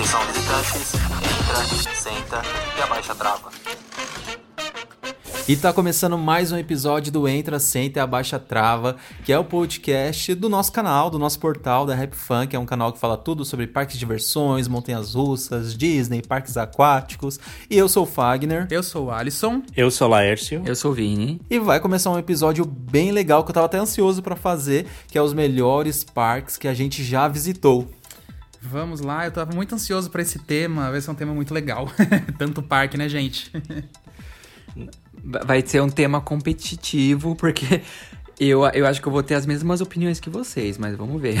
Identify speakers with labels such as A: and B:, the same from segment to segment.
A: Atenção visitantes, entra, senta e abaixa a trava.
B: E tá começando mais um episódio do Entra, Senta e Abaixa Trava, que é o podcast do nosso canal, do nosso portal da Rap Fun, que é um canal que fala tudo sobre parques de diversões, montanhas russas, Disney, parques aquáticos. E eu sou o Fagner.
C: Eu sou o Alisson.
D: Eu sou o Laércio.
E: Eu sou o Vini.
B: E vai começar um episódio bem legal que eu tava até ansioso para fazer, que é os melhores parques que a gente já visitou.
C: Vamos lá, eu tava muito ansioso para esse tema, vai ser um tema muito legal. Tanto parque, né, gente?
E: Vai ser um tema competitivo, porque eu, eu acho que eu vou ter as mesmas opiniões que vocês, mas vamos ver.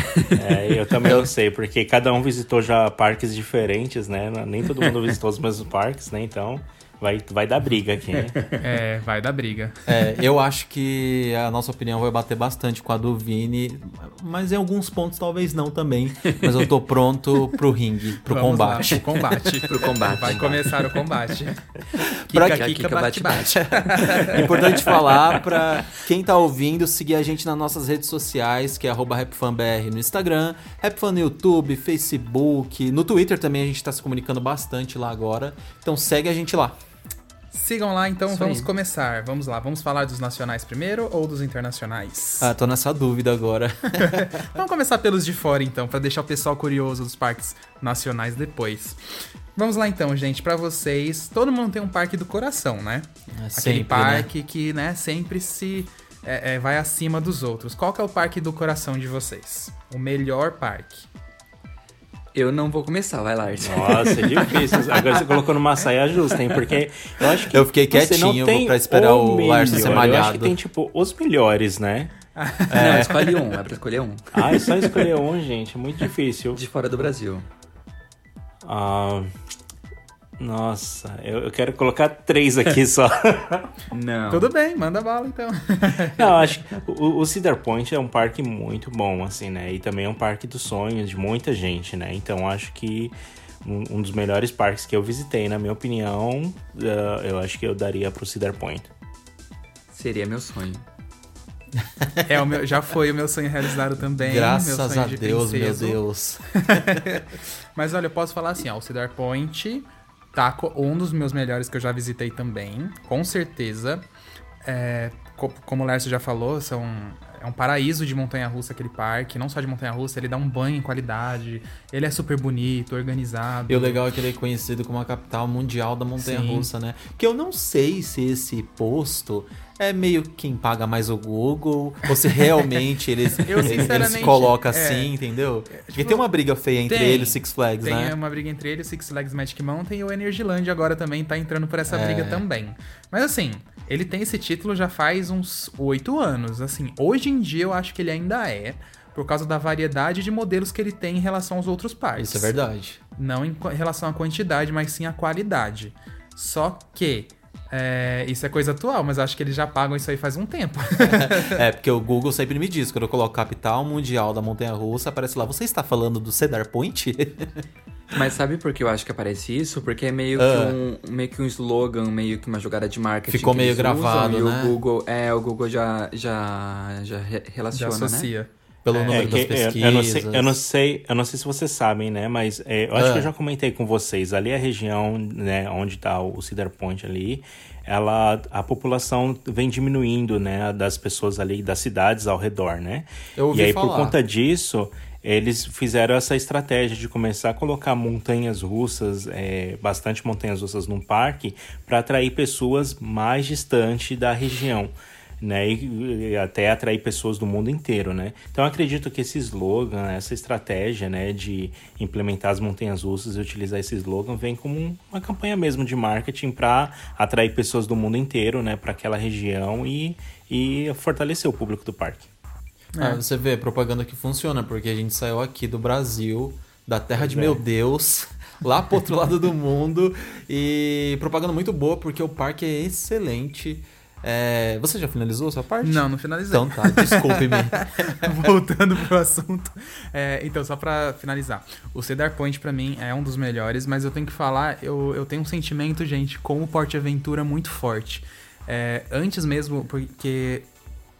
D: É, eu também não sei, porque cada um visitou já parques diferentes, né? Nem todo mundo visitou os mesmos parques, né? Então vai, vai dar briga aqui, né?
C: É, vai dar briga.
B: É, eu acho que a nossa opinião vai bater bastante com a do Vini, mas em alguns pontos talvez não também. Mas eu tô pronto pro ringue, pro
C: Vamos
B: combate.
C: Lá, pro combate.
E: pro combate.
C: Vai começar o combate.
B: Pra
C: Kika,
E: que-
C: Kika,
E: Kika,
C: bate,
E: bate,
C: bate.
B: É importante falar pra quem tá ouvindo seguir a gente nas nossas redes sociais, que é arroba RapFanBR no Instagram, RapFan no YouTube, Facebook, no Twitter também a gente tá se comunicando bastante lá agora. Então segue a gente lá.
C: Sigam lá, então
E: Isso
C: vamos
E: aí.
C: começar. Vamos lá, vamos falar dos nacionais primeiro ou dos internacionais?
B: Ah, tô nessa dúvida agora.
C: Vamos começar pelos de fora, então, pra deixar o pessoal curioso dos parques nacionais depois. Vamos lá, então, gente. Pra vocês, todo mundo tem um parque do coração, né?
B: É
C: Aquele
B: sempre,
C: parque que, né, sempre se é, é, vai acima dos outros. Qual que é o parque do coração de vocês? O melhor parque?
E: Eu não vou começar, vai lá, Arthur.
D: Nossa, é difícil. Agora você colocou numa saia justa, hein? Porque eu acho que.
B: Eu fiquei
D: você não
B: quietinho
D: tem
B: pra esperar o
D: melhor.
B: Larson ser
D: Eu acho
B: malhado.
D: que tem, tipo, os melhores, né?
E: Não, escolhe um, é pra escolher um.
D: Ah, é só escolher um, gente. É muito difícil.
E: De fora do Brasil.
D: Ah, nossa, eu, eu quero colocar três aqui só.
E: Não.
C: Tudo bem, manda bala, então.
D: Não, eu acho que o, o Cedar Point é um parque muito bom, assim, né? E também é um parque dos sonhos de muita gente, né? Então acho que um, um dos melhores parques que eu visitei, na minha opinião, ah, eu acho que eu daria pro Cedar Point.
E: Seria meu sonho.
C: É, o meu, já foi o meu sonho realizado também. meu
B: Graças
C: sonho
B: a
C: de
B: Deus, meu
C: princeso.
B: Deus.
C: Mas olha, eu posso falar assim, ó, o Cedar Point tá co- um dos meus melhores que eu já visitei também, com certeza. É, como o Lércio já falou, são, é um paraíso de montanha-russa aquele parque, não só de montanha-russa, ele dá um banho em qualidade, ele é super bonito, organizado.
B: E o legal é que ele é conhecido como a capital mundial da montanha-russa, né? Porque eu não sei se esse posto é meio quem paga mais o Google, ou se realmente eles,
C: Eu,
B: eles, eles colocam
C: é,
B: assim, entendeu? Porque
C: tipo,
B: tem uma briga feia entre
C: tem,
B: ele e o Six Flags,
C: Tem
B: né?
C: uma briga entre ele, o Six Flags Magic Mountain e o Energyland agora também tá entrando por essa
B: É.
C: briga também. Mas assim, ele tem esse título já faz uns oito anos. Assim, hoje em dia eu acho que ele ainda é por causa da variedade de modelos que ele tem em relação aos outros parques.
B: Isso é verdade.
C: Não em relação à quantidade, mas sim à qualidade. Só que é, isso é coisa atual, mas acho que eles já pagam isso aí faz um tempo.
B: é, porque o Google sempre me diz, quando eu coloco capital mundial da montanha russa, aparece lá, você está falando do Cedar Point?
E: Mas sabe por que eu acho que aparece isso? Porque é meio,
B: Ah.
E: que, um, meio que um slogan, meio que uma jogada de marketing.
B: Ficou
E: que
B: meio
E: eles
B: gravado,
E: usam,
B: né?
E: E o Google, é, o Google já, já, já re-
C: Já
E: relaciona, né?
B: Pelo
D: É,
B: número das
D: que-
B: pesquisas.
D: eu, eu não sei, eu não sei, eu não sei se vocês sabem, né? Mas é, eu acho
B: Ah.
D: que eu já comentei com vocês. Ali a região, né, onde está o Cedar Point ali, ela, a população vem diminuindo, né, das pessoas ali das cidades ao redor, né?
B: Eu ouvi
D: e aí
B: falar.
D: por conta disso, eles fizeram essa estratégia de começar a colocar montanhas russas, é, bastante montanhas russas num parque, para atrair pessoas mais distantes da região. Né, e, e até atrair pessoas do mundo inteiro, né? Então eu acredito que esse slogan, essa estratégia, né, de implementar as montanhas russas e utilizar esse slogan vem como um- uma campanha mesmo de marketing para atrair pessoas do mundo inteiro, né, para aquela região e, e fortalecer o público do parque.
B: Ah, você vê, propaganda que funciona, porque a gente saiu aqui do Brasil, da terra de
D: é.
B: meu Deus, lá pro outro lado do mundo, e propaganda muito boa, porque o parque é excelente. É, Você já finalizou a sua parte?
C: Não, não finalizei.
B: Então tá, desculpe-me.
C: Voltando pro assunto. É, então, só pra finalizar. O Cedar Point, pra mim, é um dos melhores, mas eu tenho que falar, eu, eu tenho um sentimento, gente, com o Porte Aventura muito forte. É, antes mesmo, porque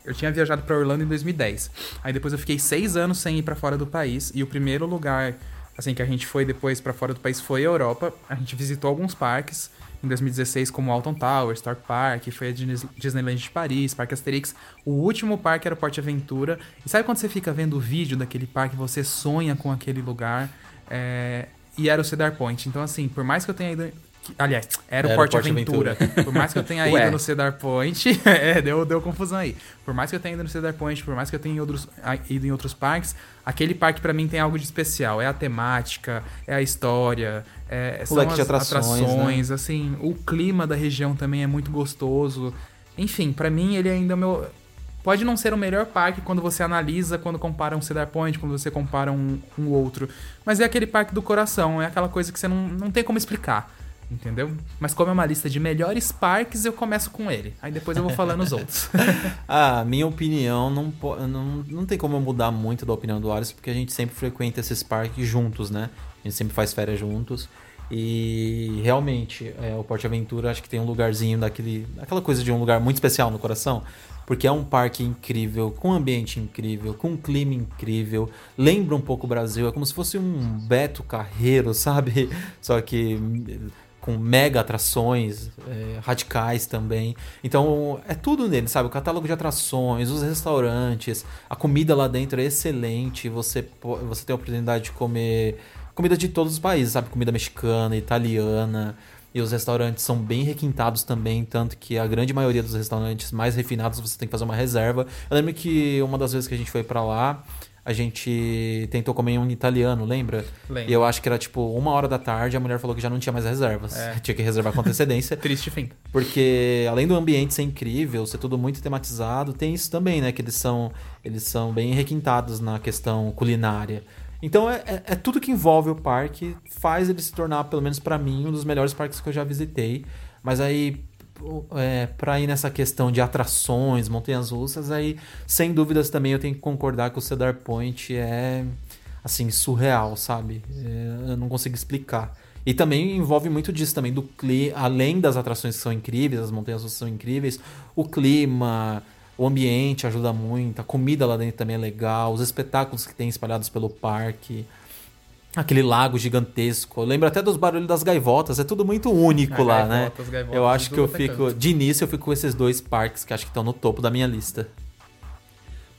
C: eu tinha viajado pra Orlando em 2010. Aí depois eu fiquei seis anos sem ir pra fora do país. E o primeiro lugar, assim, que a gente foi depois pra fora do país foi a Europa. A gente visitou alguns parques. Em 2016, como Alton Tower, Star Park, foi a Dis- Disneyland de Paris, Parque Asterix. O último parque era o Porte Aventura. E sabe quando você fica vendo o vídeo daquele parque, você sonha com aquele lugar? É, E era o Cedar Point. Então, assim, por mais que eu tenha ido. Aliás, era, o Aventura.
B: Aventura.
C: Por mais que eu tenha ido no Cedar Point. é, deu, deu confusão aí. Por mais que eu tenha ido no Cedar Point, por mais que eu tenha ido em outros, ido em outros parques, aquele parque pra mim tem algo de especial. É a temática, é a história, é, são as
B: atrações, né?
C: atrações, assim, o clima da região também é muito gostoso. Enfim, pra mim ele ainda é o meu. Pode não ser o melhor parque quando você analisa, quando compara um Cedar Point, quando você compara um, um outro. Mas é aquele parque do coração, é aquela coisa que você não, não tem como explicar. Entendeu? Mas como é uma lista de melhores parques, eu começo com ele. Aí depois eu vou falando os outros.
B: Ah, minha opinião não, não, não tem como eu mudar muito da opinião do Alisson, porque a gente sempre frequenta esses parques juntos, né? A gente sempre faz férias juntos. E realmente, é, o Porte Aventura acho que tem um lugarzinho daquele. aquela coisa de um lugar muito especial no coração. Porque é um parque incrível, com um ambiente incrível, com um clima incrível. Lembra um pouco o Brasil, é como se fosse um Beto Carreiro, sabe? Só que com mega atrações é, radicais também. Então é tudo nele, sabe? O catálogo de atrações, os restaurantes, a comida lá dentro é excelente. Você, você tem a oportunidade de comer comida de todos os países, sabe? Comida mexicana, italiana. E os restaurantes são bem requintados também, tanto que a grande maioria dos restaurantes mais refinados você tem que fazer uma reserva. Eu lembro que uma das vezes que a gente foi pra lá, a gente tentou comer um italiano, lembra?
C: Lembro.
B: E eu acho que era tipo uma hora da tarde, a mulher falou que já não tinha mais reservas.
C: É.
B: Tinha que reservar com antecedência.
C: Triste fim.
B: Porque além do ambiente ser incrível, ser tudo muito tematizado, tem isso também, né? Que eles são, eles são bem requintados na questão culinária. Então é, é- é tudo que envolve o parque, faz ele se tornar, pelo menos pra mim, um dos melhores parques que eu já visitei. Mas aí, é, pra ir nessa questão de atrações, montanhas russas, aí, sem dúvidas também eu tenho que concordar que o Cedar Point é, assim, surreal, sabe? É, eu não consigo explicar. E também envolve muito disso também, do clima, além das atrações que são incríveis, as montanhas russas são incríveis, o clima, o ambiente ajuda muito, a comida lá dentro também é legal, os espetáculos que tem espalhados pelo parque, aquele lago gigantesco. Eu lembro até dos barulhos das gaivotas, é tudo muito único
C: Ah,
B: lá,
C: gaivotas,
B: né?
C: gaivotas,
B: eu acho que eu
C: é
B: fico,
C: canto.
B: de início eu fico com esses dois parques que acho que estão no topo da minha lista.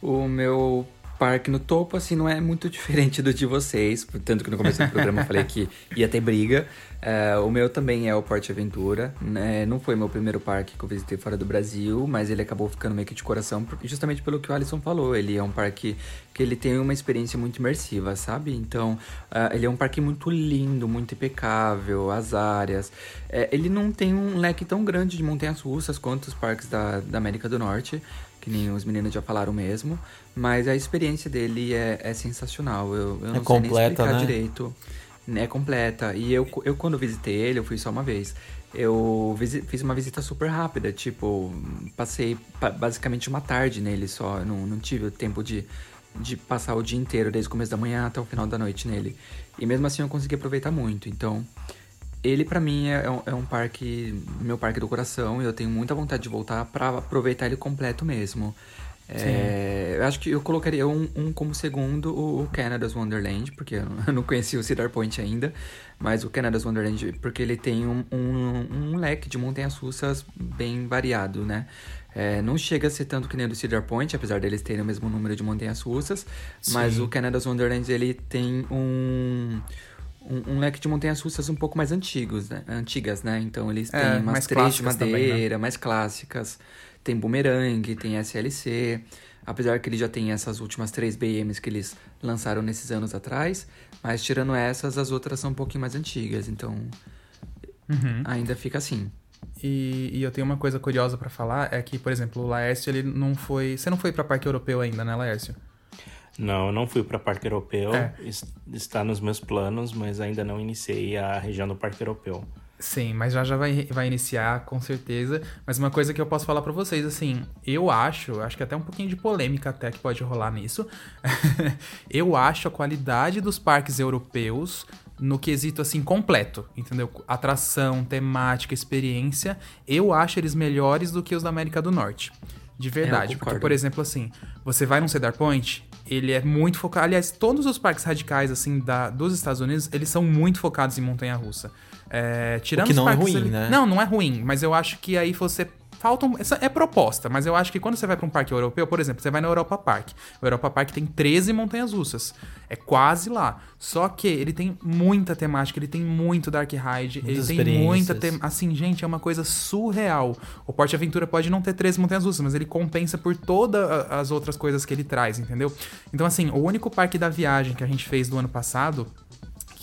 E: O meu parque no topo, assim, não é muito diferente do de vocês. Tanto que no começo do programa eu falei que ia ter briga. É, o meu também é o Porte Aventura. né? Não foi meu primeiro parque que eu visitei fora do Brasil, mas ele acabou ficando meio que de coração, justamente pelo que o Alisson falou. Ele é um parque que ele tem uma experiência muito imersiva, sabe? Então, ah, ele é um parque muito lindo, muito impecável, as áreas. É, ele não tem um leque tão grande de montanhas russas quanto os parques da, da América do Norte. Que nem os meninos já falaram mesmo. Mas a experiência dele é, é sensacional. Eu, eu não sei
B: completa,
E: nem explicar
B: né?
E: direito. É completa. E eu, eu, quando visitei ele, eu fui só uma vez. Eu fiz uma visita super rápida. Tipo, passei pa- basicamente uma tarde nele só. Eu Não, não tive o tempo de, de passar o dia inteiro, desde o começo da manhã até o final da noite nele. E mesmo assim eu consegui aproveitar muito. Então, ele pra mim é, é um, é um parque, meu parque do coração, e eu tenho muita vontade de voltar pra aproveitar ele completo mesmo. É, eu acho que eu colocaria um, um como segundo o, o Canada's Wonderland, porque eu não, conheci o Cedar Point ainda, mas o Canada's Wonderland, porque ele tem um, um, um leque de montanhas russas bem variado, né? É, não chega a ser tanto que nem o do Cedar Point, apesar deles terem o mesmo número de montanhas russas, mas o Canada's Wonderland ele tem um um, um leque de montanhas russas um pouco mais antigos, né? Antigas, né? Então eles
C: É,
E: têm umas
C: mais
E: três de
C: clássicas também,
E: madeira,
C: né?
E: mais clássicas. Tem Boomerang, tem SLC. Apesar que ele já tem essas últimas três BMs que eles lançaram nesses anos atrás. Mas tirando essas, as outras são um pouquinho mais antigas. Então
C: Uhum.
E: ainda fica assim.
C: E, e eu tenho uma coisa curiosa pra falar, é que, por exemplo, o Laércio, ele não foi... Você não foi pra Parque Europeu ainda, né, Laércio?
D: Não, eu não fui para Parque Europeu.
C: É.
D: Es- Está nos meus planos, mas ainda não iniciei a região do Parque Europeu.
C: Sim, mas já já vai, vai iniciar, com certeza. Mas uma coisa que eu posso falar pra vocês, assim, eu acho, acho que até um pouquinho de polêmica até que pode rolar nisso. eu acho a qualidade dos parques europeus no quesito, assim, completo, entendeu? Atração, temática, experiência. Eu acho eles melhores do que os da América do Norte. De verdade. Porque,
E: concordo.
C: por exemplo, assim, você vai num Cedar Point, ele é muito focado. Aliás, todos os parques radicais, assim, da, dos Estados Unidos, eles são muito focados em montanha-russa. É, tirando
B: O que não é
C: parques
B: ruim,
C: ali-
B: né?
C: Não, não é ruim, mas eu acho que aí você. Falta um- essa é proposta, mas eu acho que quando você vai pra um parque europeu, por exemplo, você vai na Europa Park. O Europa Park tem 13 montanhas russas. É quase lá. Só que ele tem muita temática, ele tem muito Dark Ride, ele
B: Muitas
C: tem
B: experiências.
C: muita tem... assim, gente, é uma coisa surreal. O Porte Aventura pode não ter 13 montanhas russas, mas ele compensa por todas as outras coisas que ele traz, entendeu? Então assim, o único parque da viagem que a gente fez do ano passado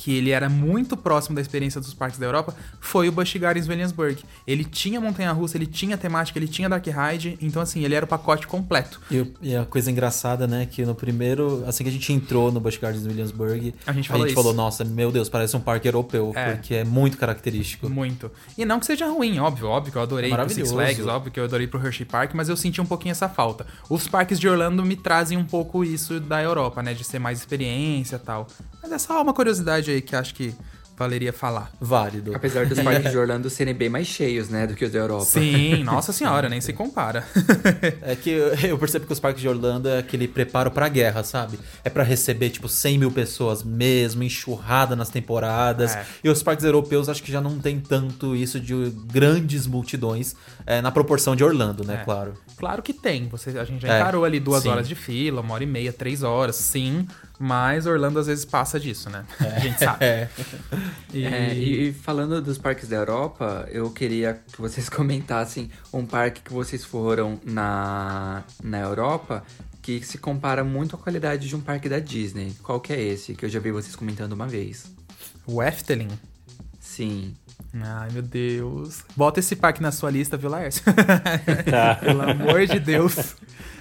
C: que ele era muito próximo da experiência dos parques da Europa, foi o Busch Gardens Williamsburg. Ele tinha montanha-russa, ele tinha temática, ele tinha Dark Ride, então assim, ele era o pacote completo.
B: E, e a coisa engraçada, né, que no primeiro, assim que a gente entrou no Busch Gardens Williamsburg,
C: A gente falou isso.
B: falou, nossa, meu Deus, parece um parque europeu,
C: É.
B: porque é muito característico.
C: Muito. E não que seja ruim, óbvio, óbvio que eu adorei
B: É
C: pro Six. Flags, óbvio que eu adorei pro Hershey Park, mas eu senti um pouquinho essa falta. Os parques de Orlando me trazem um pouco isso da Europa, né, de ser mais experiência e tal. Mas é só uma curiosidade aí que acho que valeria falar.
B: Válido.
E: Apesar dos parques de Orlando serem bem mais cheios, né, do que os da Europa.
C: Sim, nossa senhora, nem se compara.
B: É que eu- percebo que os parques de Orlando é aquele preparo pra guerra, sabe? É pra receber, tipo, 100 mil pessoas mesmo, enxurrada nas temporadas.
C: É.
B: E os parques europeus acho que já não tem tanto isso de grandes multidões é, na proporção de Orlando, né?
C: É.
B: Claro.
C: Claro que tem. Você, a gente já
B: É,
C: encarou ali duas
B: sim.
C: horas de fila, uma hora e meia, três horas, sim. Mas Orlando às vezes passa disso, né? A gente sabe.
B: É.
C: E-
E: É, e, falando dos parques da Europa, eu queria que vocês comentassem um parque que vocês foram na, na Europa que se compara muito à qualidade de um parque da Disney. Qual que é esse? Que eu já vi vocês comentando uma vez.
C: O Efteling.
E: Sim.
C: Ai, meu Deus. Bota esse parque na sua lista, viu, Laércio?
D: Tá.
C: Pelo amor de Deus.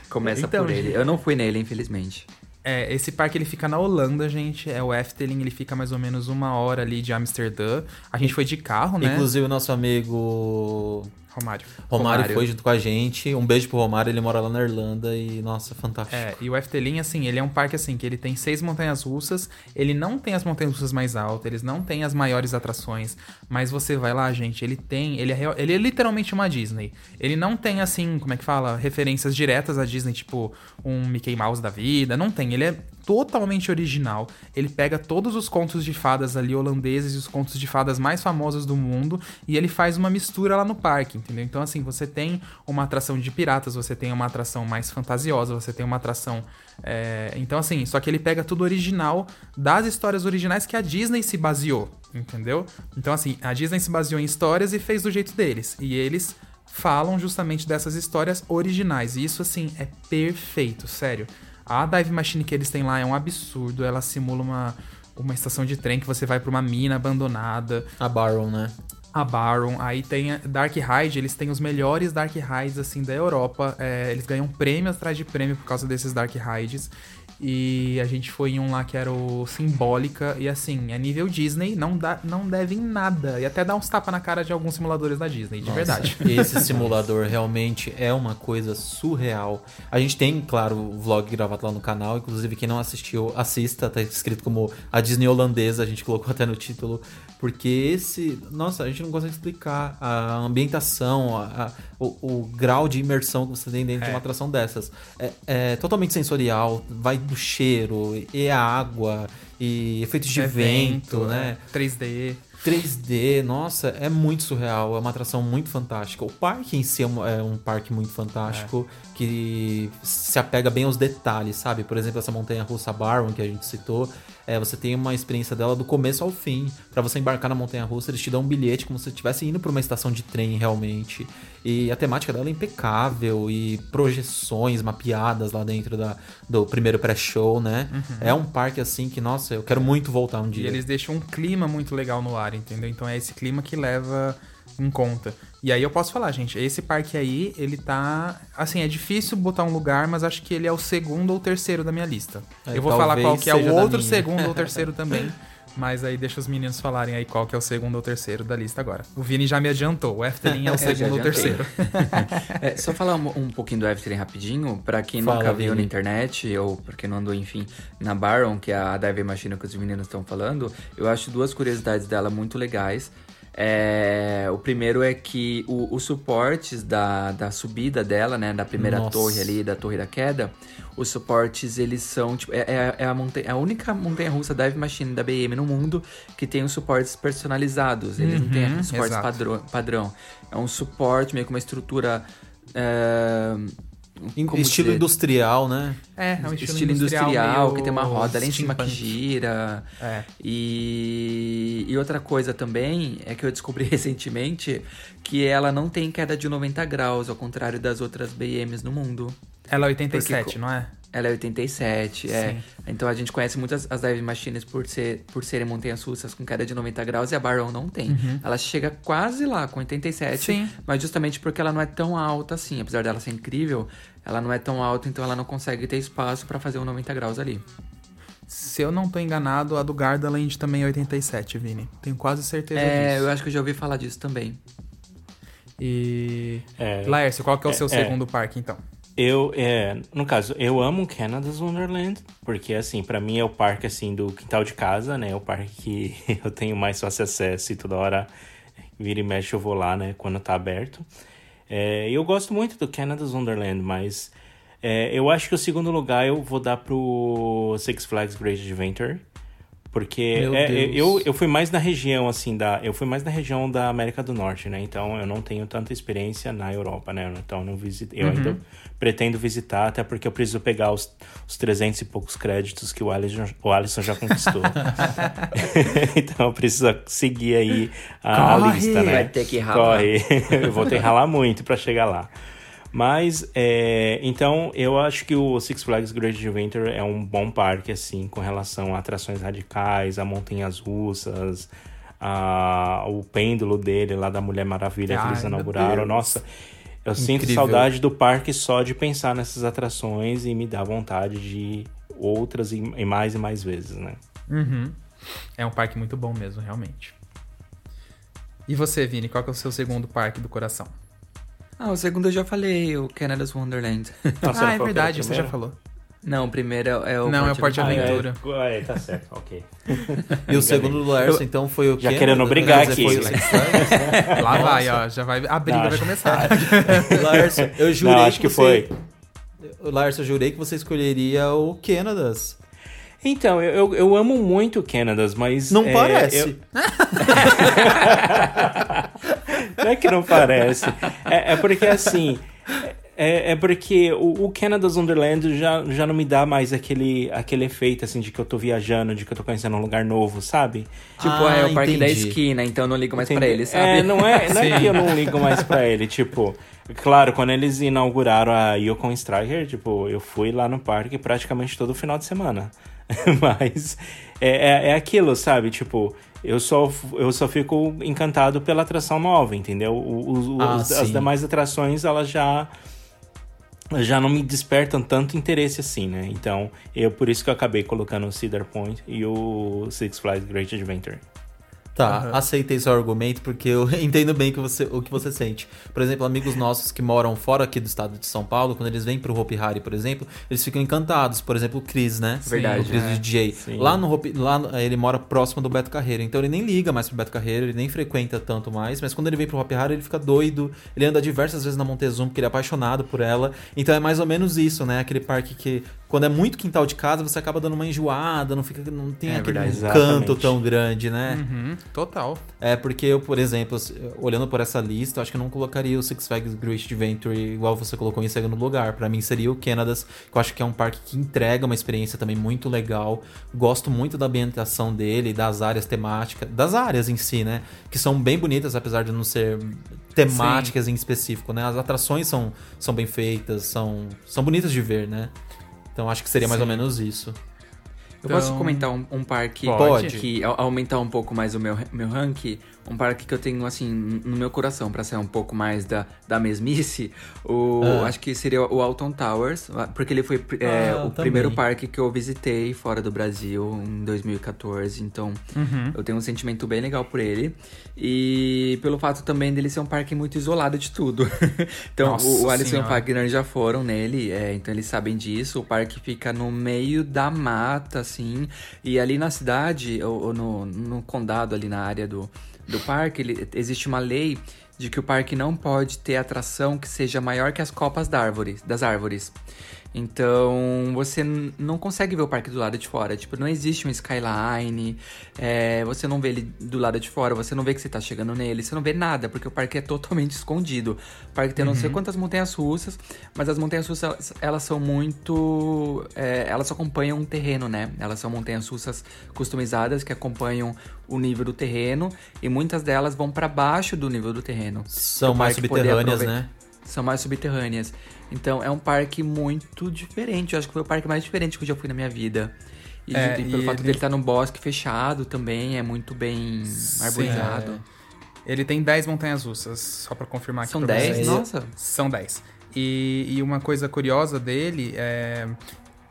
E: Começa
C: Então,
E: por ele. Eu não fui nele, infelizmente.
C: É, esse parque ele fica na Holanda, gente. É o Efteling, ele fica mais ou menos uma hora ali de Amsterdã. A gente foi de carro, né?
B: Inclusive o nosso amigo
C: Romário.
B: Romário,
E: Romário.
B: foi junto com a gente. Um beijo pro Romário, ele mora lá na Irlanda e, nossa, fantástico.
C: É, e o Efteling, assim, ele é um parque, assim, que ele tem seis montanhas russas, ele não tem as montanhas russas mais altas, eles não tem as maiores atrações, mas você vai lá, gente, ele tem, ele é, real- ele é literalmente uma Disney. Ele não tem, assim, como é que fala, referências diretas à Disney, tipo um Mickey Mouse da vida, não tem, ele é totalmente original. Ele pega todos os contos de fadas ali holandeses e os contos de fadas mais famosos do mundo e ele faz uma mistura lá no parque, entendeu? Então assim, você tem uma atração de piratas, você tem uma atração mais fantasiosa, você tem uma atração é, então assim, só que ele pega tudo original das histórias originais que a Disney se baseou, entendeu? Então assim, a Disney se baseou em histórias e fez do jeito deles e eles falam justamente dessas histórias originais. E isso, assim, é perfeito, sério. A dive machine que eles têm lá é um absurdo. Ela simula uma, uma estação de trem que você vai pra uma mina abandonada.
B: A Barrow, né?
C: a Baron, aí tem Dark Ride, eles têm os melhores Dark Rides, assim, da Europa. É, eles ganham prêmio atrás de prêmio por causa desses Dark Rides. E a gente foi em um lá que era o Simbólica. E assim, é nível Disney, não, dá, não deve em nada. E até dá uns tapas na cara de alguns simuladores da Disney, de
B: Nossa,
C: verdade.
B: Esse simulador realmente é uma coisa surreal. A gente tem, claro, o vlog gravado lá no canal. Inclusive, quem não assistiu, assista. Tá escrito como a Disney holandesa, a gente colocou até no título. Porque esse. Nossa, a gente não consegue explicar a ambientação, a, a, o, o, grau de imersão que você tem dentro é. de uma atração dessas. É, é, totalmente sensorial, vai do cheiro, e a água, e efeitos de vento, vento, né?
C: 3D.
B: 3D, nossa, é muito surreal, é uma atração muito fantástica. O parque em si é um, é um parque muito fantástico, é. que se apega bem aos detalhes, sabe? Por exemplo, essa montanha russa Barron que a gente citou, é, você tem uma experiência dela do começo ao fim. Para você embarcar na montanha russa, eles te dão um bilhete como se você estivesse indo para uma estação de trem realmente. E a temática dela é impecável e projeções mapeadas lá dentro da, do primeiro pré-show, né? Uhum. É um parque assim que, nossa, eu quero muito voltar um dia.
C: E eles deixam um clima muito legal no ar, entendeu? Então é esse clima que leva em conta. E aí eu posso falar, gente, esse parque aí, ele tá. Assim, é difícil botar um lugar, mas acho que ele é o segundo ou terceiro da minha lista. É, eu vou falar qual que é o outro segundo ou terceiro também. Mas aí deixa os meninos falarem aí qual que é o segundo ou terceiro da lista agora. O Vini já me adiantou, o Efteling é o segundo ou terceiro.
E: é, só falar um, um, pouquinho do Efteling rapidinho, para quem Fala, nunca viu Vini. na internet, ou pra quem não andou, enfim, na Baron, que é a Dive Machine que os meninos estão falando, eu acho duas curiosidades dela muito legais. É, o primeiro é que o, os suportes da, da subida dela, né, da primeira Nossa. torre ali, da torre da queda, os suportes eles são tipo é, é, é a, montanha, é a única montanha russa dive machine da BM no mundo que tem os suportes personalizados. Eles uhum, não têm uhum, aqueles suportes padrão, padrão. É um suporte meio com uma estrutura é,
B: estilo dizer? industrial, né?
C: É, é um estilo, estilo industrial, industrial
E: que tem uma roda lá em cima que gira.
C: É.
E: E, e outra coisa também é que eu descobri recentemente que ela não tem queda de 90 graus, ao contrário das outras BMs no mundo.
C: Ela é 87, Porque, não é?
E: Ela é 87, é. Sim. Então a gente conhece muitas as dive machines por, ser, por serem montanhas russas com queda de 90 graus e a Barrow não tem. Uhum. Ela chega quase lá com 87, Sim. mas justamente porque ela não é tão alta assim. Apesar dela ser incrível, ela não é tão alta, então ela não consegue ter espaço para fazer um 90 graus ali.
C: Se eu não tô enganado, a do Gardaland também é 87, Vini. Tenho quase certeza é,
E: disso. É, eu acho que eu já ouvi falar disso também.
C: E. É, Laércio, qual que é o seu é, segundo parque, então?
D: Eu, é, no caso, eu amo Canada's Wonderland, porque, assim, para mim é o parque, assim, do quintal de casa, né? É o parque que eu tenho mais fácil acesso e toda hora vira e mexe eu vou lá, né? Quando tá aberto. É, eu gosto muito do Canada's Wonderland, mas é, eu acho que o segundo lugar eu vou dar pro Six Flags Great Adventure, porque é, eu, eu fui mais na região, assim, da. Eu fui mais na região da América do Norte, né? Então eu não tenho tanta experiência na Europa, né? Então eu não visitei. Eu uhum. ainda pretendo visitar, até porque eu preciso pegar os, os 300 e poucos créditos que o Alisson, o Alisson já conquistou. então eu preciso seguir aí a, a lista, né?
E: Vai ter que ralar.
D: Corre. eu vou ter que ralar muito para chegar lá. Mas, é, então, eu acho que o Six Flags Great Adventure é um bom parque, assim, com relação a atrações radicais, a montanhas russas, a, o pêndulo dele lá da Mulher Maravilha Ai, que eles inauguraram. Nossa, eu Incrível. sinto saudade do parque só de pensar nessas atrações e me dá vontade de outras e, e mais e mais vezes, né?
C: Uhum. É um parque muito bom mesmo, realmente. E você, Vini, qual é o seu segundo parque do coração?
E: Ah, o segundo eu já falei, o Canada's Wonderland.
C: Nossa, ah, é verdade, você já falou.
E: Não, o primeiro é o
C: Não, Porte é o Porte Aventura.
D: Ah, é, é, tá certo, ok.
B: e o segundo do Larson, então, foi o
D: Já querendo brigar aqui.
C: Lá vai, ó, já vai, a briga vai começar.
B: Larson, eu jurei Não, acho que, que você... foi. Larson, eu jurei que você escolheria o Canadas.
D: Então, eu, eu, eu, amo muito o Canadas, mas.
B: Não é, parece. Eu...
D: não é que não parece. É, é porque assim. É, é porque o, o Canada's Wonderland já, já não me dá mais aquele, aquele efeito, assim, de que eu tô viajando, de que eu tô conhecendo um lugar novo, sabe?
E: Tipo, ah, é o parque entendi. da esquina, então eu não ligo mais Entendi. pra ele, sabe?
D: É, não é, não é que eu não ligo mais pra ele, tipo... Claro, quando eles inauguraram a Yukon Striker, tipo, eu fui lá no parque praticamente todo final de semana. Mas é, é, é aquilo, sabe? Tipo, eu só, eu só fico encantado pela atração nova, entendeu? O, o,
B: Ah,
D: os- as demais atrações, elas já já não me despertam tanto interesse assim, né? Então, eu por isso que eu acabei colocando o Cedar Point e o Six Flags Great Adventure.
B: Tá, aceitei seu argumento porque eu entendo bem que você, o que você sente. Por exemplo, amigos nossos que moram fora aqui do estado de São Paulo, quando eles vêm pro Hopi Hari, por exemplo, eles ficam encantados. Por exemplo, o Cris, né?
E: Verdade,
B: O Cris
C: é.
B: do DJ.
D: Sim.
B: Lá no Hopi, lá ele mora próximo do Beto Carreiro, então ele nem liga mais pro Beto Carreiro, ele nem frequenta tanto mais, mas quando ele vem pro Hopi Hari, ele fica doido. Ele anda diversas vezes na Montezuma porque ele é apaixonado por ela. Então é mais ou menos isso, né? Aquele parque que quando é muito quintal de casa, você acaba dando uma enjoada, não fica não tem
E: É
B: aquele
E: verdade,
B: canto tão grande, né?
C: Uhum, total.
B: É porque eu, por exemplo, olhando por essa lista, eu acho que eu não colocaria o Six Flags Great Adventure igual você colocou em segundo lugar. Pra mim seria o Canadas, que eu acho que é um parque que entrega uma experiência também muito legal. Gosto muito da ambientação dele, das áreas temáticas, das áreas em si, né? Que são bem bonitas, apesar de não ser temáticas em específico, né? As atrações são, são bem feitas, são, são bonitas de ver, né? Então acho que seria mais ou
C: Sim.
B: menos isso.
E: Eu posso
C: Então-
E: comentar um, um parque
B: Pode.
E: que aumentar um pouco mais o meu, meu ranking? Um parque que eu tenho, assim, no meu coração, pra ser um pouco mais da, da mesmice. O,
B: Ah.
E: Acho que seria o Alton Towers, porque ele foi é,
B: Ah,
E: o
B: também.
E: primeiro parque que eu visitei fora do Brasil em 2014. Então,
C: Uhum.
E: eu tenho um sentimento bem legal por ele. E pelo fato também dele ser um parque muito isolado de tudo. então,
C: Nossa
E: o, o Alisson e o. Fagner já foram nele, é, então eles sabem disso. O parque fica no meio da mata, assim. E ali na cidade, ou, ou no, no condado, ali na área do, do parque, ele- existe uma lei de que o parque não pode ter atração que seja maior que as copas da árvore, das árvores. Então, você não consegue ver o parque do lado de fora. Tipo, não existe um skyline, é, você não vê ele do lado de fora, você não vê que você tá chegando nele, você não vê nada, porque o parque é totalmente escondido. O parque tem não sei quantas montanhas russas, mas as montanhas russas, elas, são muito... é, elas acompanham um terreno, né? Elas são montanhas russas customizadas que acompanham o nível do terreno, e muitas delas vão para baixo do nível do terreno.
B: São mais subterrâneas, né?
E: são mais subterrâneas. Então é um parque muito diferente. Eu acho que foi o parque mais diferente que eu já fui na minha vida. E,
C: É,
E: e pelo
C: e
E: fato
C: ele-
E: dele estar num bosque fechado também, é muito bem arborizado.
C: Ele tem 10 montanhas russas, só pra confirmar aqui
E: São
C: pra
E: 10?
C: vocês.
E: Nossa.
C: São 10. E, e uma coisa curiosa dele é.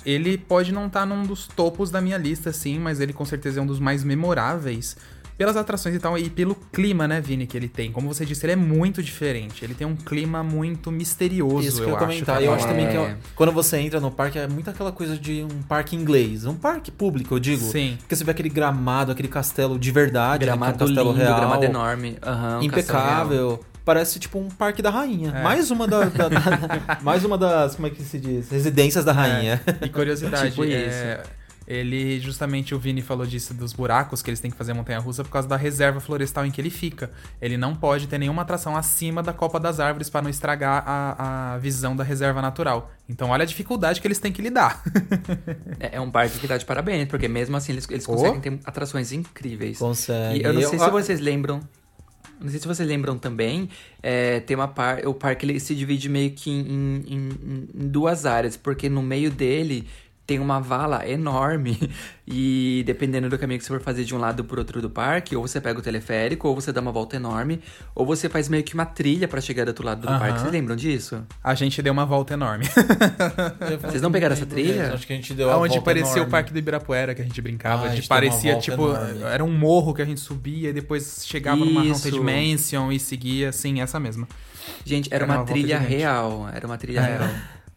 C: Ele pode não estar num dos topos da minha lista, sim, mas ele com certeza é um dos mais memoráveis. Pelas atrações e tal, e pelo clima, né, Vini, que ele tem. Como você disse, ele é muito diferente. Ele tem um clima muito misterioso,
B: Isso que
C: eu,
B: eu ia
C: acho.
B: comentar.
C: cara.
B: Eu acho também que
E: É.
B: ó, quando você entra no parque é muito aquela coisa de um parque inglês. Um parque público, eu digo.
C: Sim.
B: Porque você vê aquele gramado, aquele castelo de verdade, né, que é um
E: Gramado
B: castelo
E: lindo,
B: real.
E: gramado enorme. um real.
B: impecável. Parece tipo um parque da rainha.
C: É.
B: Mais uma da, da- da- mais uma das, como é que se diz? Residências da rainha.
C: E curiosidade,
E: Tipo
C: é, ele justamente o Vini falou disso dos buracos que eles têm que fazer a montanha russa por causa da reserva florestal em que ele fica. Ele não pode ter nenhuma atração acima da copa das árvores para não estragar a, a visão da reserva natural. Então olha a dificuldade que eles têm que lidar.
E: É, é um parque que dá de parabéns, porque mesmo assim eles, eles
C: Oh.
E: conseguem ter atrações incríveis.
B: Consegue.
E: E eu não sei
B: Eu-
E: se vocês lembram. Não sei se vocês lembram também, é, tem uma par, o parque ele se divide meio que em- em- em duas áreas, porque no meio dele tem uma vala enorme e dependendo do caminho que você for fazer de um lado pro outro do parque, ou você pega o teleférico, ou você dá uma volta enorme, ou você faz meio que uma trilha pra chegar do outro lado do
C: Aham.
E: parque. Vocês lembram disso?
C: A gente deu uma volta enorme.
E: Vocês não pegaram essa trilha?
B: Acho que a gente deu a
C: Onde
B: volta
C: parecia
B: enorme.
C: o Parque do Ibirapuera, que a gente brincava.
B: Ah, a
C: de
B: gente uma
C: parecia, tipo,
B: enorme.
C: era um morro que a gente subia e depois chegava numa
E: Isso.
C: Haunted Mansion e seguia, assim, essa mesma.
E: Gente, era,
C: Era
E: uma,
C: uma
E: trilha real. Era uma trilha real.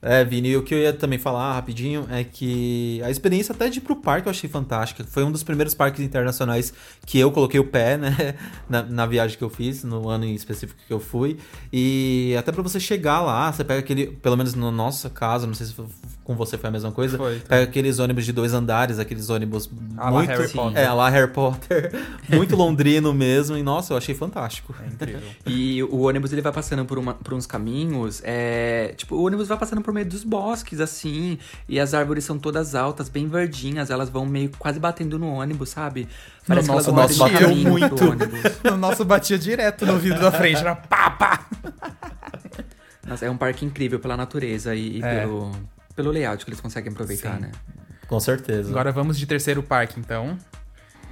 B: É, Vini, o que eu ia também falar rapidinho é que a experiência até de ir pro parque eu achei fantástica. Foi um dos primeiros parques internacionais que eu coloquei o pé, né? Na, na viagem que eu fiz, no ano em específico que eu fui. E até pra você chegar lá, você pega aquele, pelo menos no nosso caso, não sei se com você foi a mesma coisa,
C: Foi,
B: pega aqueles ônibus de dois andares, aqueles ônibus
C: la
B: muito.
C: Harry Potter.
B: É, lá Harry Potter. muito londrino mesmo. E nossa, eu achei fantástico.
C: É incrível.
E: E o ônibus ele vai passando por, uma- por uns caminhos, é, tipo, o ônibus vai passando por meio dos bosques, assim, e as árvores são todas altas, bem verdinhas, elas vão meio quase batendo no ônibus, sabe? Parece que
C: nosso, nosso bateu muito.
E: ônibus.
C: o nosso batia direto no vidro da frente, era pá, pá.
E: Nossa, é um parque incrível pela natureza e, e
C: É.
E: pelo, pelo layout que eles conseguem aproveitar,
C: Sim.
E: né?
B: Com certeza.
C: Agora vamos de terceiro parque, então.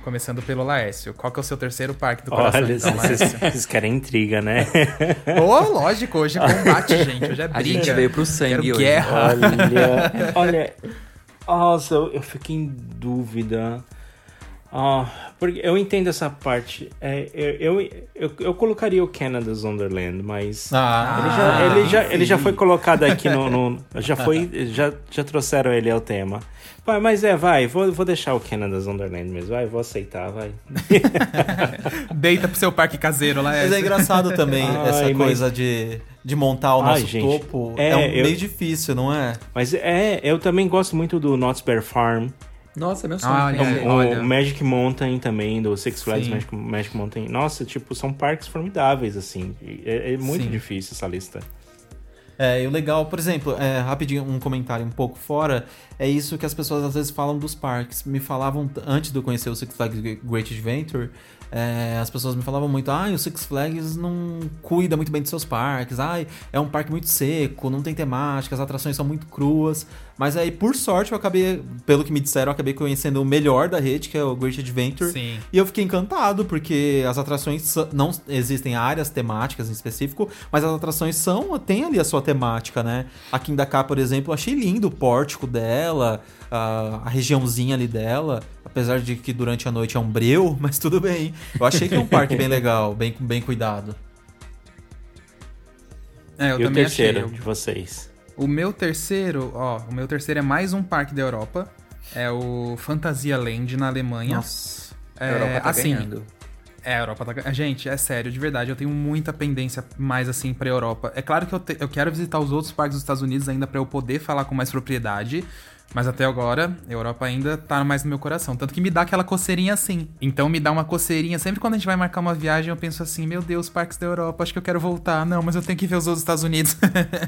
C: Começando pelo Laércio. Qual que é o seu terceiro parque do coração,
D: Olha,
C: então,
D: vocês, vocês querem intriga, né?
C: Ô, lógico, hoje é combate, gente. Hoje é briga.
E: A gente veio pro sangue
C: Quero
E: hoje.
C: guerra.
D: Olha, olha. Nossa, eu, eu fiquei em dúvida. Ah, porque eu entendo essa parte. É, eu, eu, eu, eu colocaria o Canada's Wonderland, mas.
B: Ah,
D: ele, já, ele, já, ele já
E: sim.
D: foi colocado aqui no. no- já foi. Já, já trouxeram ele ao tema. Vai, mas é, vai, vou, vou deixar o Canada's Wonderland mesmo. Vai, vou aceitar, vai.
C: Deita pro seu parque caseiro,
B: Mas
C: Laércio.
B: é engraçado também
D: Ai,
B: essa
D: mas-
B: coisa de, de montar o
D: Ai,
B: nosso
D: gente,
B: topo.
D: é,
B: É, um
D: eu-
B: meio difícil, não é?
D: Mas é, eu também gosto muito do Knott's Bear Farm.
E: Nossa, meu sonho.
C: Olha.
D: O,
C: olha.
D: o Magic Mountain também, do Six Flags. Magic, Magic Mountain. Nossa, tipo, são parques formidáveis, assim. É, é muito
C: Sim.
D: difícil essa lista.
B: É, e o legal, por exemplo, é, rapidinho um comentário um pouco fora, é isso que as pessoas às vezes falam dos parques. Me falavam, antes de eu conhecer o Six Flags Great Adventure, é, as pessoas me falavam muito, ah, o Six Flags não cuida muito bem dos seus parques, ai, é um parque muito seco, não tem temática, as atrações são muito cruas. Mas aí, por sorte, eu acabei, pelo que me disseram, eu acabei conhecendo o melhor da rede, que é o Great Adventure.
C: Sim.
B: E eu fiquei encantado, porque as atrações não existem áreas temáticas em específico, mas as atrações são, tem ali a sua temática, né? A Kindaka, por exemplo, eu achei lindo o pórtico dela, a, a regiãozinha ali dela, apesar de que durante a noite é um breu, mas tudo bem. Eu achei que é um parque bem legal, bem, bem cuidado.
C: É, eu
D: e o
C: também
D: terceiro
C: achei.
D: de vocês?
C: O meu terceiro, ó, o meu terceiro é mais um parque da Europa. É o Fantasia Land na Alemanha.
B: Nossa.
E: A
C: É,
E: Europa tá
C: assim,
E: ganhando.
C: É, a Europa tá. Gente, é sério, de verdade, eu tenho muita pendência mais assim pra Europa. É claro que eu, te- eu quero visitar os outros parques dos Estados Unidos ainda pra eu poder falar com mais propriedade. Mas até agora, a Europa ainda tá mais no meu coração. Tanto que me dá aquela coceirinha assim. Então me dá uma coceirinha. Sempre quando a gente vai marcar uma viagem, eu penso assim: meu Deus, parques da Europa, acho que eu quero voltar. Não, mas eu tenho que ver os outros Estados Unidos.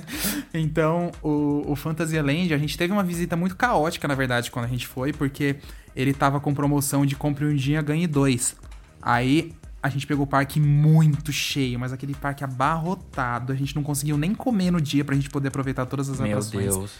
C: então, o, o Fantasyland, a gente teve uma visita muito caótica, na verdade, quando a gente foi, porque ele tava com promoção de compre um dia, ganhe dois. Aí a gente pegou o parque muito cheio, mas aquele parque abarrotado. A gente não conseguiu nem comer no dia pra gente poder aproveitar todas as
E: Meu
C: atrações.
E: Deus.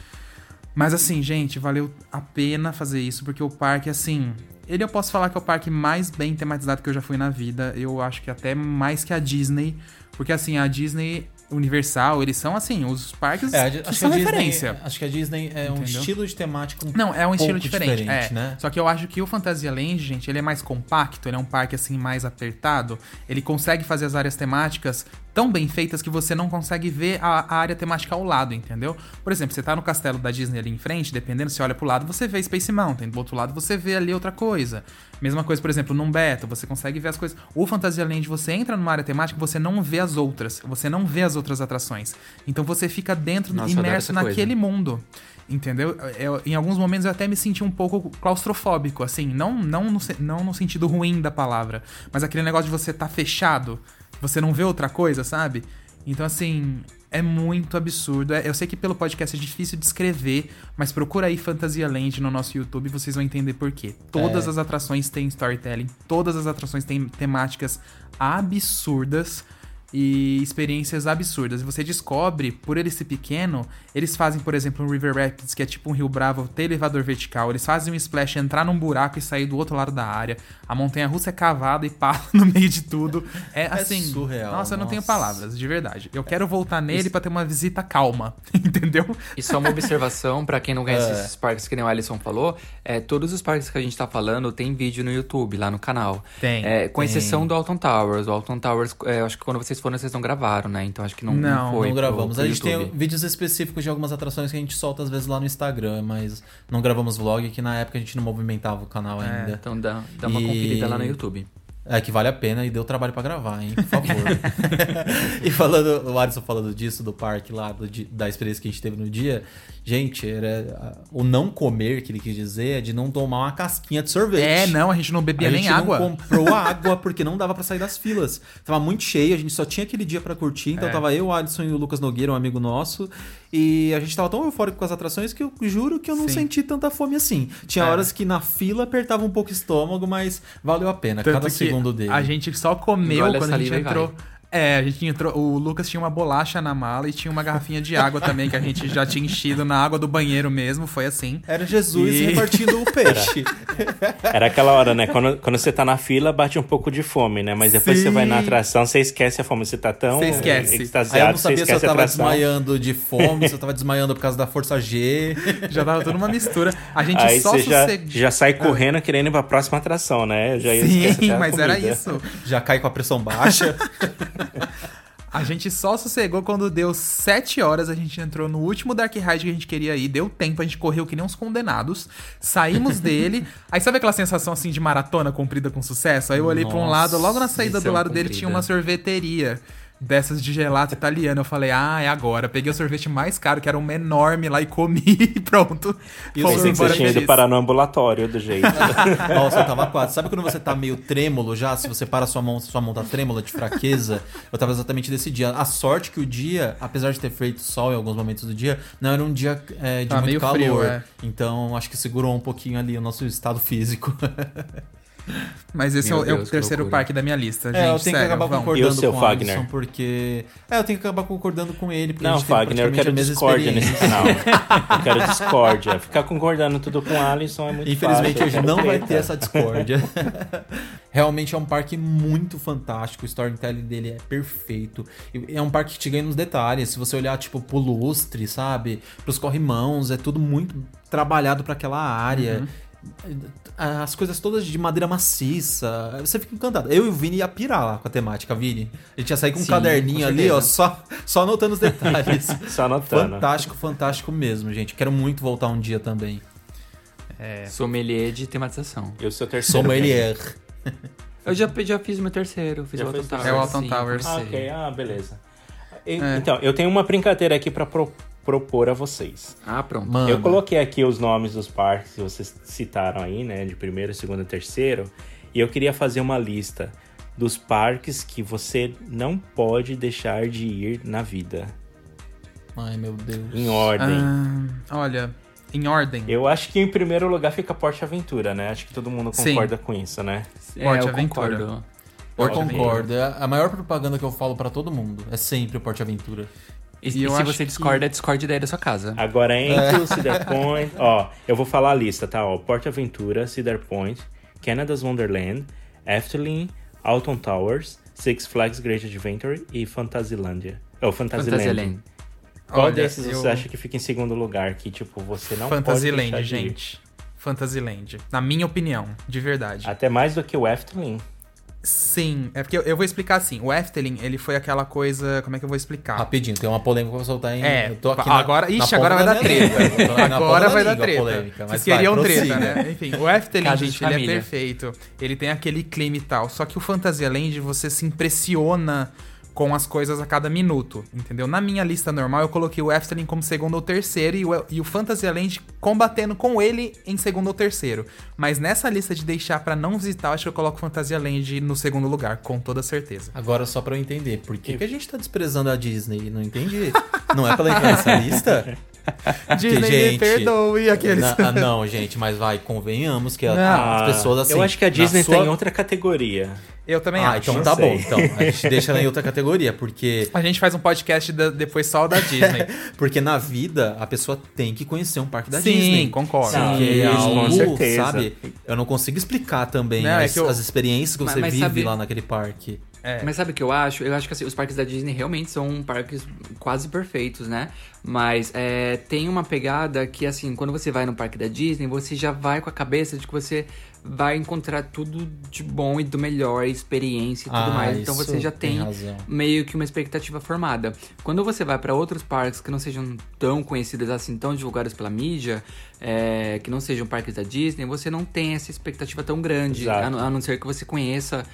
C: Mas assim, gente, valeu a pena fazer isso, porque o parque, assim. Ele eu posso falar que é o parque mais bem tematizado que eu já fui na vida. Eu acho que até mais que a Disney. Porque assim, a Disney Universal, eles são assim, os parques
B: É,
C: que
B: acho, que
C: são
B: a Disney,
C: referência.
B: acho que a Disney é um
C: Entendeu?
B: estilo de temática um
C: Não, é um estilo
B: pouco
C: diferente, é.
B: né?
C: Só que eu acho que o Fantasyland, gente, ele é mais compacto, ele é um parque assim mais apertado. Ele consegue fazer as áreas temáticas tão bem feitas que você não consegue ver a, a área temática ao lado, entendeu? Por exemplo, você tá no castelo da Disney ali em frente, dependendo, você olha pro lado, você vê Space Mountain, do outro lado você vê ali outra coisa. Mesma coisa, por exemplo, num Beto, você consegue ver as coisas. O Fantasyland, você entra numa área temática, você não vê as outras, você não vê as outras atrações. Então você fica dentro,
E: Nossa,
C: imerso
E: essa coisa.
C: naquele mundo. Entendeu? Eu- em alguns momentos eu até me senti um pouco claustrofóbico, assim, não, não, no, não no sentido ruim da palavra, mas aquele negócio de você tá fechado, você não vê outra coisa, sabe? Então, assim, é muito absurdo. É- eu sei que pelo podcast é difícil descrever, mas procura aí Fantasia Land no nosso YouTube e vocês vão entender por quê. Todas
B: É.
C: as atrações têm storytelling, todas as atrações têm temáticas absurdas e experiências absurdas. E você descobre, por ele ser pequeno, eles fazem, por exemplo, um River Rapids, que é tipo um rio bravo, ter elevador vertical. Eles fazem um splash, entrar num buraco e sair do outro lado da área. A montanha russa é cavada e passa no meio de tudo. É assim.
B: surreal,
C: Nossa, eu não tenho palavras, de verdade. Eu quero voltar nele pra ter uma visita calma, entendeu?
E: E só uma observação pra quem não conhece
B: É.
E: esses parques que nem o Alisson falou, é, todos os parques que a gente tá falando tem vídeo no YouTube, lá no canal.
C: Tem,
E: É, com
B: tem.
E: exceção do Alton Towers. O Alton Towers, é, acho que quando vocês foram, vocês não gravaram, né? Então acho que não,
C: Não,
E: foi
B: não
E: pro-
B: gravamos.
E: pro
B: a gente
E: YouTube.
B: tem vídeos específicos de algumas atrações que a gente solta às vezes lá no Instagram, mas não gravamos vlog, que na época a gente não movimentava o canal ainda.
E: Então dá, dá uma
B: E-
E: conferida lá no YouTube.
B: É que vale a pena e deu trabalho pra gravar, hein? Por favor. e falando, o Alisson falando disso, do parque lá, do da experiência que a gente teve no dia, gente, era o não comer que ele quis dizer é de não tomar uma casquinha de sorvete.
C: É, não, a gente não bebia
B: a
C: nem
B: gente
C: água.
B: não comprou água porque não dava pra sair das filas. Tava muito cheio, a gente só tinha aquele dia pra curtir, então
C: É.
B: tava eu, o Alisson e o Lucas Nogueira, um amigo nosso, e a gente tava tão eufórico com as atrações que eu juro que eu não
C: Sim.
B: senti tanta fome assim. Tinha
C: É.
B: horas que na fila apertava um pouco o estômago, mas valeu a pena,
C: Tanto
B: cada segundo dele.
C: A gente só comeu quando a gente entrou. É, a gente entrou. O Lucas tinha uma bolacha na mala e tinha uma garrafinha de água também, que a gente já tinha enchido na água do banheiro mesmo, foi assim.
B: Era Jesus
C: E-
B: repartindo o peixe.
D: Era aquela hora, né? Quando, quando você tá na fila, bate um pouco de fome, né? Mas depois você vai na
C: Sim.
D: atração, você esquece a fome. Você tá tão
C: Você esquece.
B: Aí eu
D: extasiado
B: não sabia se eu tava desmaiando de fome, se eu tava desmaiando por causa da força G.
C: Já tava toda uma mistura. A gente
D: Aí
C: só
D: você já, já sai correndo querendo ir pra próxima atração, né? Já
C: Sim, mas era isso.
B: Já cai com a pressão baixa.
C: A gente só sossegou quando deu 7 horas, a gente entrou no último Dark Ride que a gente queria ir, deu tempo, a gente correu que nem uns condenados, saímos dele. Aí sabe aquela sensação assim de maratona cumprida com sucesso? Aí eu olhei pra um lado, logo na saída do lado dele tinha uma sorveteria. Dessas de gelato italiano. Eu falei, ah, é agora. Peguei o sorvete mais caro, que era um enorme lá, e comi e pronto.
B: E o
C: Fomos
D: que você tinha ido parar no ambulatório do jeito.
B: Nossa, eu tava quase. Sabe quando você tá meio trêmulo já? Se você para sua mão, sua mão tá trêmula de fraqueza. Eu tava exatamente desse dia. A sorte que o dia, apesar de ter feito sol em alguns momentos do dia, não era um dia é, de
C: Tava
B: muito
C: meio
B: calor.
C: frio, é.
B: Então acho que segurou um pouquinho ali o nosso estado físico.
C: Mas esse é
E: Meu
C: o, é o
E: Deus, que
C: terceiro
E: loucura.
C: parque da minha lista, gente.
B: é, eu tenho que
C: sério,
B: acabar
C: vamos.
B: concordando
D: E o seu
B: com o
D: Fagner?
B: Alisson, porque. É, eu tenho que acabar concordando com ele. Porque
D: Não, Fagner, eu quero discórdia nesse canal. Eu quero discórdia. Ficar concordando tudo com o Alisson é muito
B: Infelizmente
D: fácil.
B: hoje não vai
D: treta.
B: ter essa discórdia. Realmente é um parque muito fantástico, o storytelling dele é perfeito. É um parque que te ganha nos detalhes. Se você olhar, tipo, pro lustre, sabe? Pros corrimãos, é tudo muito trabalhado para aquela área. As coisas todas de madeira maciça. Você fica encantado. Eu e o Vini ia pirar lá com a temática, Vini. A gente ia sair com um
E: Sim,
B: caderninho
E: com
B: ali, ó, só, só anotando os detalhes.
D: Só anotando.
B: fantástico, fantástico mesmo, gente. Quero muito voltar um dia também.
E: Sommelier de tematização.
D: E o seu terceiro?
B: Sommelier.
E: Eu já, já fiz meu terceiro, fiz
D: Já
E: o Alton
D: o
E: Towers.
C: É o Alton Towers.
D: Ah, ok. Ah, beleza. E-
C: É.
D: Então, eu tenho uma brincadeira aqui pra pro- propor a vocês.
E: Ah, pronto.
B: Mano.
D: Eu coloquei aqui os nomes dos parques que vocês citaram aí, né? De primeiro, segundo e terceiro. E eu queria fazer uma lista dos parques que você não pode deixar de ir na vida.
B: Ai, meu Deus.
D: Em ordem.
C: Ah, olha, em ordem.
D: Eu acho que em primeiro lugar fica Porte Aventura, né? Acho que todo mundo
C: Sim.
D: concorda com isso, né?
E: É,
C: Porte
E: eu
C: Aventura.
E: concordo.
B: Eu
D: Porte
B: concordo. É a maior propaganda que eu falo pra todo mundo é sempre o Porte Aventura.
E: E,
C: E
E: e
C: eu
E: se você
C: que-
E: discorda, discorde daí da sua casa.
D: Agora entre o Cedar Point. Ó, eu vou falar a lista, tá? Ó, Porte Aventura, Cedar Point, Canada's Wonderland, Efteling, Alton Towers, Six Flags Great Adventure e Fantasylandia. Oh, Fantasyland.
E: Fantasyland.
D: Qual
C: Olha,
D: desses
C: eu-
D: você acha que fica em segundo lugar? Que, tipo, você não pode
C: Fantasyland,
D: deixar de ir?
C: gente. Fantasyland. Na minha opinião, de verdade.
D: Até mais do que o Efteling.
C: Sim, é porque eu, eu vou explicar assim. O Efteling, ele foi aquela coisa. Como é que eu vou explicar?
B: Rapidinho, tem uma polêmica pra soltar em.
C: É,
B: eu tô aqui
C: agora-
B: na,
C: ixi,
B: na
C: agora vai
B: da
C: dar treta. Agora
B: da
C: vai dar treta.
B: polêmica,
C: Vocês queriam treta,
B: prossiga.
C: né? Enfim, o Efteling,
E: Casa de
C: gente, ele é perfeito. Ele tem aquele clima e tal. Só que o Fantasyland, você se impressiona com as coisas a cada minuto, entendeu? Na minha lista normal, eu coloquei o Efteling como segundo ou terceiro e o, e o Fantasyland combatendo com ele em segundo ou terceiro. Mas nessa lista de deixar pra não visitar, eu acho que eu coloco o Fantasyland no segundo lugar, com toda certeza.
B: Agora só pra eu entender, por que, que a gente tá desprezando a Disney? Não entendi. Não é pra entrar nessa lista?
C: Disney, me
B: gente,
C: perdoe aqueles...
B: Na- ah, não, gente, mas vai, convenhamos que a- as pessoas assim.
D: Eu acho que a Disney
B: sua-
D: tá em outra categoria.
C: Eu também
B: Ah,
C: acho.
B: então tá
D: sei.
B: bom. Então, a gente deixa ela em outra categoria, porque
C: A gente faz um podcast da- depois só da Disney.
B: porque na vida a pessoa tem que conhecer um parque da
C: Sim,
B: Disney.
C: concordo.
D: Não,
B: Porque é
D: isso, com
B: algo,
D: certeza.
B: sabe? Eu não consigo explicar também
C: Não, é
B: as,
C: que eu-
B: as experiências que
E: Mas-
B: você
E: mas
B: vive
E: sabe-
B: lá naquele parque.
C: É.
E: Mas sabe o que eu acho? Eu acho que assim, os parques da Disney realmente são parques quase perfeitos, né? Mas é, tem uma pegada que, assim, quando você vai no parque da Disney, você já vai com a cabeça de que você vai encontrar tudo de bom e do melhor, experiência e tudo
B: Ah,
E: mais. Então você já
B: tem
E: tem meio que uma expectativa formada. Quando você vai pra outros parques que não sejam tão conhecidos assim, tão divulgados pela mídia, é, que não sejam parques da Disney, você não tem essa expectativa tão grande. A, a não ser que você conheça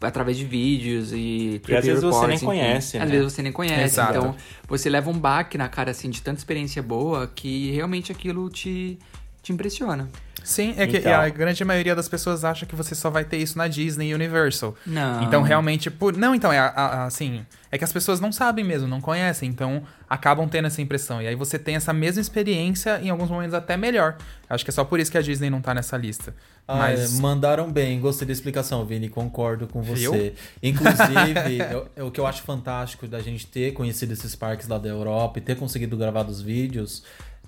E: através de vídeos e
D: E às vezes você nem
E: reports, enfim.
D: conhece,
E: Às
D: né?
E: vezes você nem conhece.
C: Exato.
E: Então, você leva um baque na cara, assim, de tanta experiência boa que realmente aquilo te, te impressiona.
C: Sim, é que
D: Então.
C: a grande maioria das pessoas acha que você só vai ter isso na Disney e Universal.
E: Não.
C: Então, realmente, por... não, então, é a- a- assim, é que as pessoas não sabem mesmo, não conhecem, então acabam tendo essa impressão. E aí você tem essa mesma experiência, em alguns momentos até melhor. Acho que é só por isso que a Disney não tá nessa lista.
B: Ah,
C: Mas
B: é, mandaram bem, gostei da explicação, Vini, concordo com
C: Viu?
B: você. Inclusive, eu- é o que eu acho fantástico da gente ter conhecido esses parques lá da Europa e ter conseguido gravar os vídeos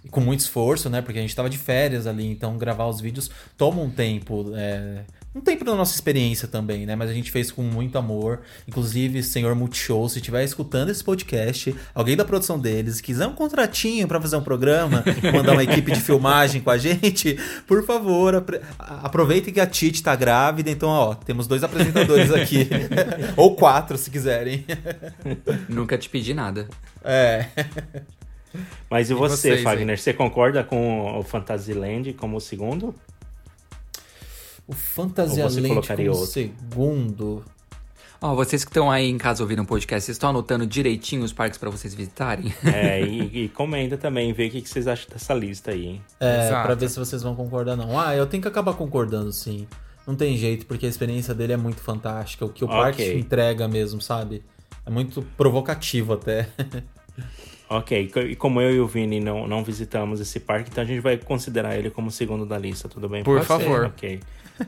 B: e com muito esforço, né? Porque a gente tava de férias ali, então gravar os vídeos toma um tempo, é, um tempo da nossa experiência também, né? Mas a gente fez com muito amor. Inclusive, senhor Multishow, se estiver escutando esse podcast, alguém da produção deles quiser um contratinho pra fazer um programa, mandar uma equipe de filmagem com a gente, por favor, apre- aproveitem que a Titi tá grávida, então, ó, temos dois apresentadores aqui. Ou quatro, se quiserem.
E: Nunca te pedi nada.
B: É.
D: Mas e
C: E
D: você,
C: vocês,
D: Fagner? Você concorda com o Fantasyland como o segundo?
B: O Fantasia
D: Ou você
B: Land
D: colocaria
B: como
D: outro?
B: segundo.
E: Ó, vocês que estão aí em casa ouvindo um podcast, vocês estão anotando direitinho os parques pra vocês visitarem?
D: É, e, e comenta também, vê o que que vocês acham dessa lista aí. hein?
B: É,
C: Exato.
B: pra ver se vocês vão concordar não. Ah, eu tenho que acabar concordando, sim. Não tem jeito, porque a experiência dele é muito fantástica. O que o
D: Ok.
B: parque entrega mesmo, sabe? É muito provocativo até.
D: Ok, e como eu e o Vini não, não visitamos esse parque, então a gente vai considerar ele como o segundo da lista, tudo bem?
C: Por favor.
D: Ok.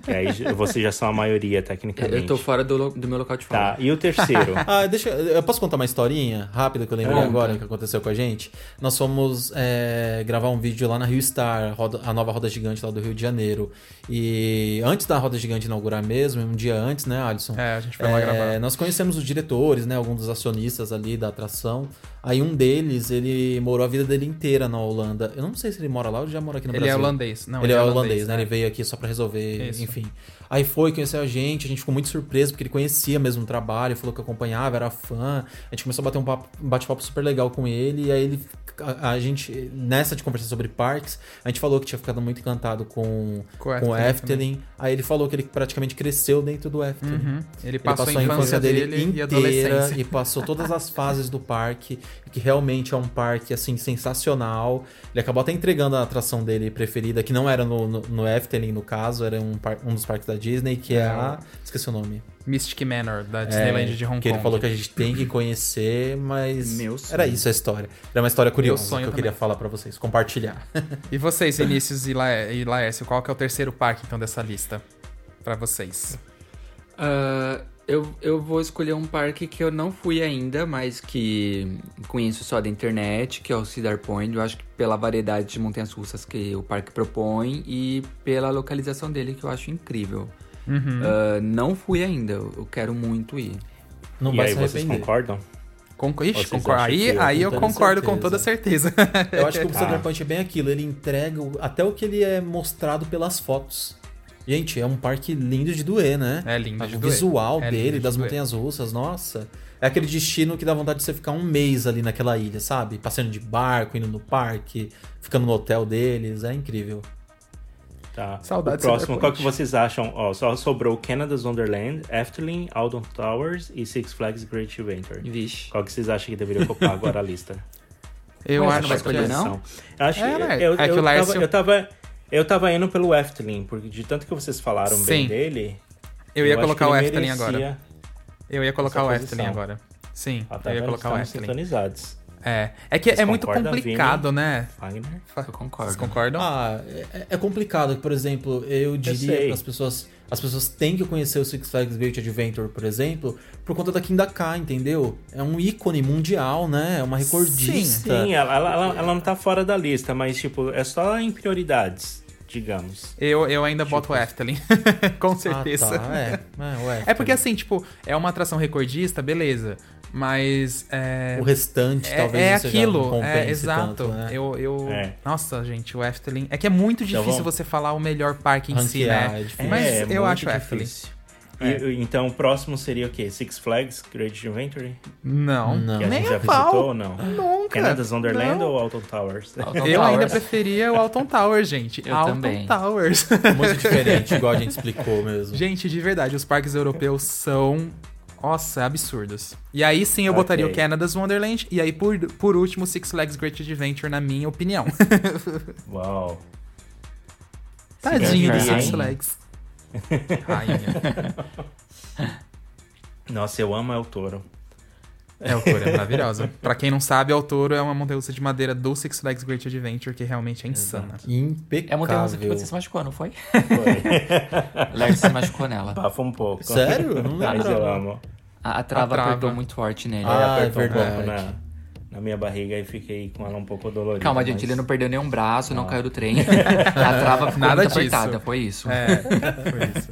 D: Que aí vocês já são a maioria, tecnicamente.
E: Eu tô fora do, do meu local de fala.
D: Tá, e o terceiro?
B: Ah, deixa eu posso contar uma historinha rápida que eu lembrei agora que aconteceu com a gente? Nós fomos é, gravar um vídeo lá na Rio Star, a nova roda gigante lá do Rio de Janeiro. E antes da roda gigante inaugurar mesmo, um dia antes, né, Alisson?
C: É, a gente foi lá
B: É,
C: gravar.
B: Nós conhecemos os diretores, né? Alguns dos acionistas ali da atração. Aí um deles, ele morou a vida dele inteira na Holanda. Eu não sei se ele mora lá ou já mora aqui no
C: ele
B: Brasil.
C: é holandês. Não,
B: ele, é holandês, né?
C: é.
B: Ele veio aqui só pra resolver,
C: Isso.
B: enfim. Aí foi, conheceu a gente, a gente ficou muito surpreso porque ele conhecia mesmo o trabalho, falou que acompanhava, era fã. A gente começou a bater um, papo- um bate-papo super legal com ele. E aí ele, a, a gente, nessa de conversar sobre parques, a gente falou que tinha ficado muito encantado com,
C: Com o
B: com
C: Efteling.
B: Aí ele falou que ele praticamente cresceu dentro do Efteling.
C: Uhum. Ele
B: Ele
C: passou,
B: passou,
C: a infância dele, e
B: inteira
C: adolescência.
B: e passou todas as fases do parque, que realmente é um parque assim sensacional. Ele acabou até entregando a atração dele preferida, que não era no, no, no Efteling, no caso, era um, um dos parques da Disney, que é, a. Esqueci o nome.
C: Mystic Manor, da
B: É,
C: Disneyland de Hong
B: que
C: Kong.
B: ele falou que a gente tem que conhecer, mas.
E: Meu sonho.
B: Era isso a história. Era uma história curiosa
C: sonho
B: que eu
C: também.
B: queria falar pra vocês, compartilhar.
C: E vocês, Vinícius e, La e Laércio, qual que é o terceiro parque, então, dessa lista? Pra vocês.
E: Ah, eu, eu vou escolher um parque que eu não fui ainda, mas que conheço só da internet, que é o Cedar Point. Eu acho que pela variedade de montanhas russas que o parque propõe e pela localização dele, que eu acho incrível.
C: Uhum.
E: Ah, não fui ainda, eu quero muito ir.
B: Não
D: e
B: vai
D: aí,
B: se
D: vocês
B: arrepender.
D: concordam?
C: Conco Ixi,
D: Vocês
C: concordo. Aí,
D: eu
C: aí eu concordo com
B: certeza.
C: toda certeza.
B: Eu acho que o
D: Tá.
B: Cedar Point é bem aquilo, ele entrega até o que ele é mostrado pelas fotos. Gente, é um parque lindo de doer, né?
C: É lindo de
B: O
C: doer.
B: visual
C: É
B: dele,
C: de
B: das
C: doer.
B: montanhas russas, nossa. É aquele destino que dá vontade de você ficar um mês ali naquela ilha, sabe? Passeando de barco, indo no parque, ficando no hotel deles, é incrível.
D: Tá.
C: Saudades
D: O próximo, qual que vocês acham? Ó, só sobrou Canada's Wonderland, Efteling, Alton Towers e Six Flags Great Adventure.
E: Vixe.
D: Qual que vocês acham que deveria ocupar agora a lista?
C: Eu acho
E: não vai
C: que
E: escolher, não?
D: Eu acho
C: É, né?
D: eu, eu,
C: É que o
D: eu,
C: Lércio-
D: tava, eu tava eu tava indo pelo Efteling, porque de tanto que vocês falaram bem
C: Sim.
D: dele,
C: Eu ia
D: acho
C: colocar
D: que
C: o
D: ele
C: Efteling agora. Eu ia colocar o Efteling
D: posição.
C: agora. Sim,
D: Ah, tá
C: eu ia colocar o Efteling.
D: sintonizados.
C: É, é que
D: Vocês
C: é muito complicado, né?
D: Wagner?
E: Eu concordo.
C: Vocês concordam?
B: Ah, é, é complicado. Por exemplo, eu diria que as pessoas, as pessoas têm que conhecer o Six Flags Great Adventure, por exemplo, por conta da Kindaka, entendeu? É um ícone mundial, né? É uma recordista.
D: Sim, ela, ela, ela, ela não tá fora da lista, mas tipo, é só em prioridades, digamos.
C: Eu, eu ainda boto o Efteling, com certeza.
B: Ah, tá. É, é,
C: É porque assim, tipo, é uma atração recordista, beleza. Mas é.
B: o restante
C: É,
B: talvez
C: é aquilo, é exato.
B: tanto, né?
C: Eu, eu...
D: É.
C: Nossa, gente, o Efteling. É que é muito
D: Então
C: difícil
D: vamos-
C: você falar o melhor parque em si,
B: Ranquear,
C: né?
B: é difícil.
C: Mas
D: É,
C: eu
D: muito
C: acho o Efteling.
D: difícil. E- então o próximo seria o quê? Six Flags Great Adventure?
C: Não,
B: Não.
D: Que a
C: nem
D: gente já
C: pau.
D: visitou ou não?
C: Nunca.
D: Canada's Wonderland
C: Não.
D: ou Alton Towers?
E: Alton
C: Eu ainda preferia o Alton Towers, gente.
E: Eu
C: Alton
E: também.
C: Towers.
B: Muito diferente, igual a gente explicou mesmo.
C: gente, de verdade, os parques europeus são. Nossa, absurdos. E aí sim eu
D: Ok.
C: botaria o Canada's Wonderland. E aí, por, por último, Six Flags Great Adventure, na minha opinião.
D: Uau.
C: Tadinho do. Six Flags. Rainha.
D: Nossa, eu amo El Toro.
C: É, o Toro é maravilhosa. Pra quem não sabe, o Toro é uma montanha-russa de madeira do Six Flags Great Adventure que realmente é insana.
B: Impecável.
E: É a montanha russa que você se machucou, não foi?
D: Foi.
E: Lars se machucou nela.
D: Bafa um pouco.
B: Sério? Não
D: Mas
B: lembro.
D: eu amo.
E: A, a trava
C: A trava.
E: apertou muito forte nele.
B: Ah, é
D: apertou um
B: verdade.
D: pouco na, na minha barriga e fiquei com ela um pouco dolorida.
E: Calma, gente,
D: mas-
E: ele não perdeu nenhum braço, não caiu do trem. a trava ficou
C: Nada
E: muito
C: disso.
E: apertada, foi isso.
C: É, foi isso.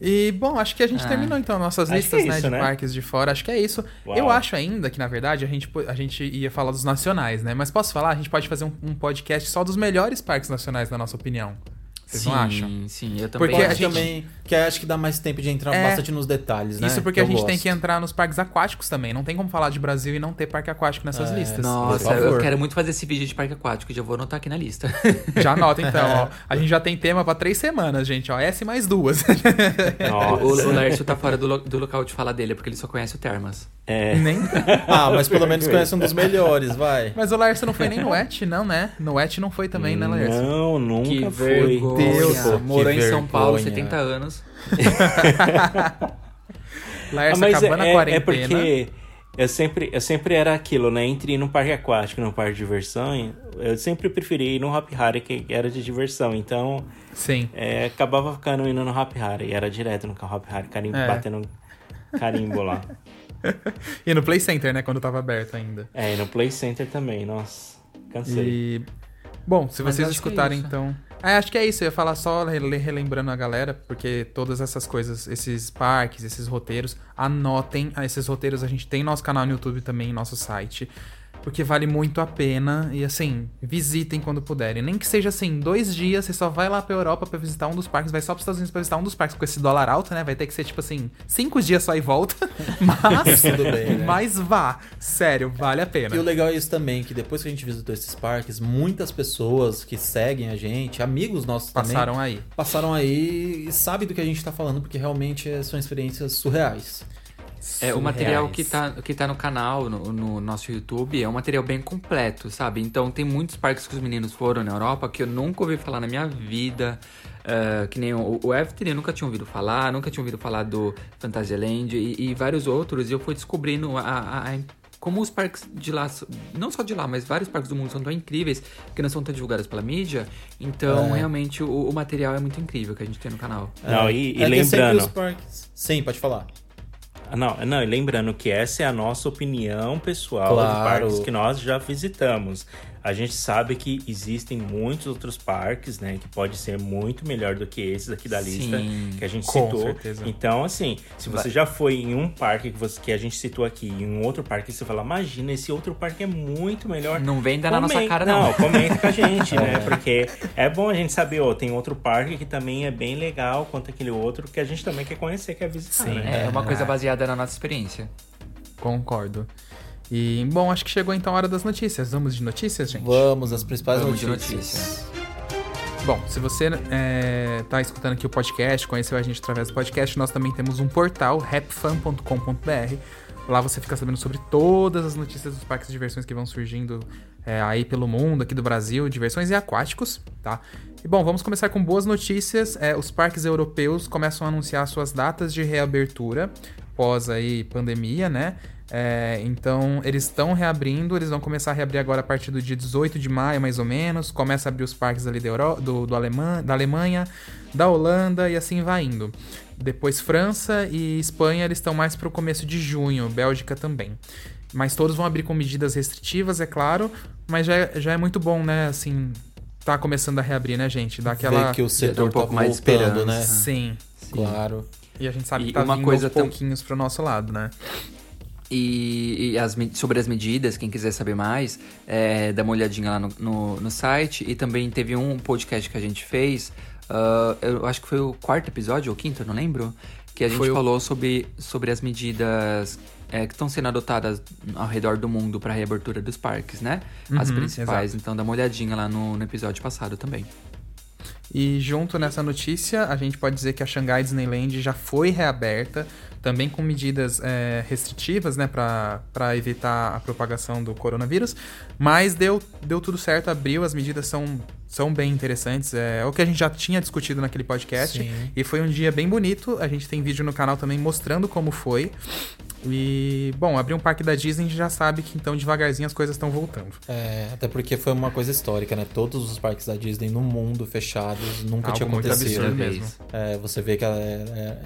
C: E, bom, acho que a gente
E: Ah.
C: terminou então nossas
D: Acho
C: listas
D: é
C: né,
D: isso,
C: de
D: né?
C: parques de fora. Acho que é isso.
D: Uau.
C: Eu acho ainda que, na verdade, a gente, a gente ia falar dos nacionais, né? Mas posso falar? A gente pode fazer um, um podcast só dos melhores parques nacionais, na nossa opinião. Vocês
E: sim,
C: não acham?
E: sim, eu também
C: Porque a gente-
B: também, que acho que dá mais tempo de entrar
C: É.
B: bastante nos detalhes, né?
C: Isso porque
B: Que
C: a
B: eu
C: gente tem
B: gosto.
C: que entrar nos parques aquáticos também. Não tem como falar de Brasil e não ter parque aquático nessas
B: É,
C: listas.
E: Nossa, eu quero muito fazer esse vídeo de parque aquático, já vou anotar aqui na lista.
C: Já anota então, ó. A gente já tem tema pra três semanas, gente, ó. Essa e mais duas.
E: o, o
D: Nossa.
E: Lércio tá fora do, lo- do local de fala dele, porque ele só conhece o Termas.
D: É,
C: Nem...
B: Ah, mas pelo menos conhece um dos melhores, vai.
C: Mas o Lércio não foi nem no ET, não, né? No ET não foi também, né, Lércio?
D: não, nunca
E: que
D: foi.
E: vergonha.
C: Deus,
E: Morou
B: que
E: em São Paulo,
B: vergonha.
E: 70 anos.
D: Ah, mas
C: acabando
D: é,
C: a quarentena.
D: é porque eu sempre, eu sempre era aquilo, né? Entre ir no parque aquático e no parque de diversão, eu sempre preferi ir no Hop Harry, que era de diversão. Então,
C: Sim.
D: é, acabava ficando indo no Hop Harry. Era direto no Hop Harry, carimbo,
C: É.
D: batendo carimbo lá.
C: E no Play Center, né? Quando tava aberto ainda.
D: É, e no Play Center também, nossa. Cansei.
C: E. Bom, se
E: Mas
C: vocês
E: é
C: escutarem,
E: isso.
C: então. É, acho que é isso. Eu ia falar só rele- relembrando a galera, porque todas essas coisas, esses parques, esses roteiros, anotem. Ah, Esses roteiros a gente tem nosso canal no YouTube também, nosso site. Porque vale muito a pena. E assim, visitem quando puderem. Nem que seja assim, dois dias, você só vai lá pra Europa pra visitar um dos parques, vai só pros Estados Unidos pra visitar um dos parques com esse dólar alto, né? Vai ter que ser tipo assim, cinco dias só e volta. Mas.
B: Tudo bem, né?
C: Mas vá. Sério, vale a pena.
B: E o legal é isso também, que depois que a gente visitou esses parques, muitas pessoas que seguem a gente, amigos nossos
C: Passaram
B: também,
C: aí.
B: passaram aí e sabem do que a gente tá falando, porque realmente são experiências surreais.
E: É, o material que tá, que tá no canal, no, no nosso YouTube, é um material bem completo, sabe? Então tem muitos parques que os meninos foram na Europa que eu nunca ouvi falar na minha vida. ah, que nem o, o Efton eu nunca tinha ouvido falar, nunca tinha ouvido falar do Fantasyland e, e vários outros. E eu fui descobrindo a- a- a- como os parques de lá, não só de lá, mas vários parques do mundo são tão incríveis que não são tão divulgados pela mídia. Então,
B: É.
E: realmente, o, o material é muito incrível que a gente tem no canal.
D: Não, e, e
B: É que sempre
D: lembrando.
B: os parques... Sim, pode falar.
D: Não, não, e lembrando que essa é a nossa opinião pessoal
B: Claro.
D: de parques que nós já visitamos. A gente sabe que existem muitos outros parques, né, que pode ser muito melhor do que esses aqui da lista
E: Sim,
D: que a gente
C: com
D: citou.
C: certeza.
D: Então, assim, se você já foi em um parque que, você, que a gente citou aqui, em um outro parque, você fala, imagina, esse outro parque é muito melhor.
E: Não vem dar na nossa cara, não.
D: Não, comenta com a gente, né? Porque é bom a gente saber, ó, tem outro parque que também é bem legal quanto aquele outro que a gente também quer conhecer, quer visitar,
C: Sim,
D: né?
E: É uma coisa baseada na nossa experiência.
C: Concordo. E, bom, acho que chegou então a hora das notícias. Vamos de notícias, gente?
B: Vamos, as principais
E: Vamos de
B: notícias.
C: Bom, se você é, tá escutando aqui o podcast, conheceu a gente através do podcast, nós também temos um portal, rapfan.com.br. Lá você fica sabendo sobre todas as notícias dos parques de diversões que vão surgindo é, aí pelo mundo, aqui do Brasil, diversões e aquáticos, tá? E bom, vamos começar com boas notícias. É, os parques europeus começam a anunciar suas datas de reabertura pós aí pandemia, né? É, então, eles estão reabrindo, eles vão começar a reabrir agora a partir do dia 18 de maio, mais ou menos. Começa a abrir os parques ali Euro, do, do Alemanha, da Alemanha, da Holanda e assim vai indo. Depois França e Espanha, eles estão mais para o começo de junho, Bélgica também. Mas todos vão abrir com medidas restritivas, é claro, mas já é, já é muito bom, né, assim, tá começando a reabrir, né, gente? Dá aquela...
B: Ver que o setor
E: um pouco
B: tá
E: mais de
B: voltando, né?
E: esperança.
C: Sim.
B: Claro.
C: E a gente sabe
E: E
C: que tá
E: uma
C: vindo
E: coisa
C: aos pouquinhos pro nosso lado, né?
E: E, e as sobre as medidas, quem quiser saber mais, é, dá uma olhadinha lá no, no, no site. E também teve um podcast que a gente fez, ah, eu acho que foi o quarto episódio ou quinto, não lembro, que a gente
C: Foi o-
E: falou sobre, sobre as medidas é, que estão sendo adotadas ao redor do mundo para a reabertura dos parques, né? as
C: Uhum,
E: principais.
C: exato.
E: Então dá uma olhadinha lá no, no episódio passado também.
C: E junto nessa notícia, a gente pode dizer que a Shanghai Disneyland já foi reaberta. Também com medidas é, restritivas, né, para evitar a propagação do coronavírus, mas deu, deu tudo certo, abriu, as medidas são, são bem interessantes, é, é o que a gente já tinha discutido naquele podcast,
B: Sim.
C: e foi um dia bem bonito, a gente tem vídeo no canal também mostrando como foi, e, bom, abrir um parque da Disney a gente já sabe que então devagarzinho as coisas estão voltando.
B: É, até porque foi uma coisa histórica, né? Todos os parques da Disney no mundo fechados nunca
C: Algo
B: tinha
C: muito
B: acontecido.
C: absurdo mesmo.
B: É, você vê que é,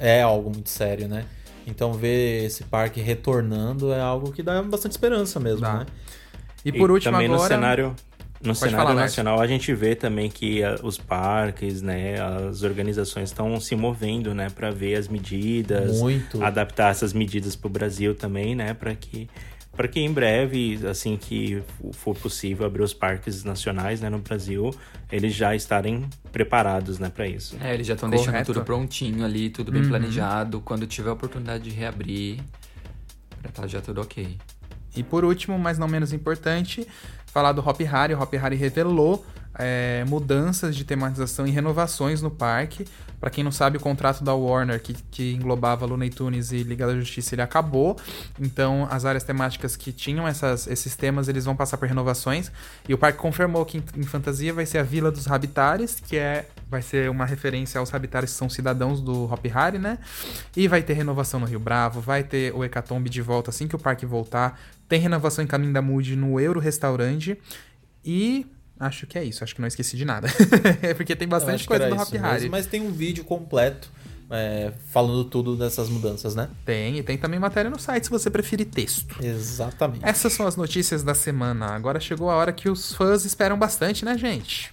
B: é, é algo muito sério, né? Então ver esse parque retornando é algo que dá bastante esperança mesmo,
C: Dá.
B: né?
C: E por último
D: também
C: agora...
D: no cenário no
C: Pode
D: cenário
C: falar,
D: nacional a gente vê também que ah, os parques, né, as organizações estão se movendo, né, para ver as medidas,
B: Muito.
D: adaptar essas medidas para o Brasil também, né, para que para que em breve, assim que for possível abrir os parques nacionais, né, no Brasil, eles já estarem preparados, né, para isso.
E: É, eles já estão deixando tudo prontinho ali, tudo bem
C: Uhum.
E: planejado. Quando tiver a oportunidade de reabrir, pra estar já tudo ok.
C: E por último, mas não menos importante, falar do Hop Hari. O Hop Hari revelou é, mudanças de tematização e renovações no parque. Para quem não sabe, o contrato da Warner, que, que englobava Looney Tunes e Liga da Justiça, ele acabou. Então, as áreas temáticas que tinham essas, esses temas, eles vão passar por renovações. E o parque confirmou que em, em fantasia vai ser a Vila dos Rabitares, que é vai ser uma referência aos Rabitares que são cidadãos do Hop Hari, né? E vai ter renovação no Rio Bravo, vai ter o Hecatombe de volta assim que o parque voltar. Tem renovação em Caminho da Mude no Euro Restaurante. E acho que é isso, acho que não esqueci de nada. é porque tem bastante coisa do Hop
B: mesmo, Mas tem um vídeo completo é, falando tudo dessas mudanças, né?
C: Tem, e tem também matéria no site se você preferir texto.
B: Exatamente.
C: Essas são as notícias da semana. Agora chegou a hora que os fãs esperam bastante, né, gente?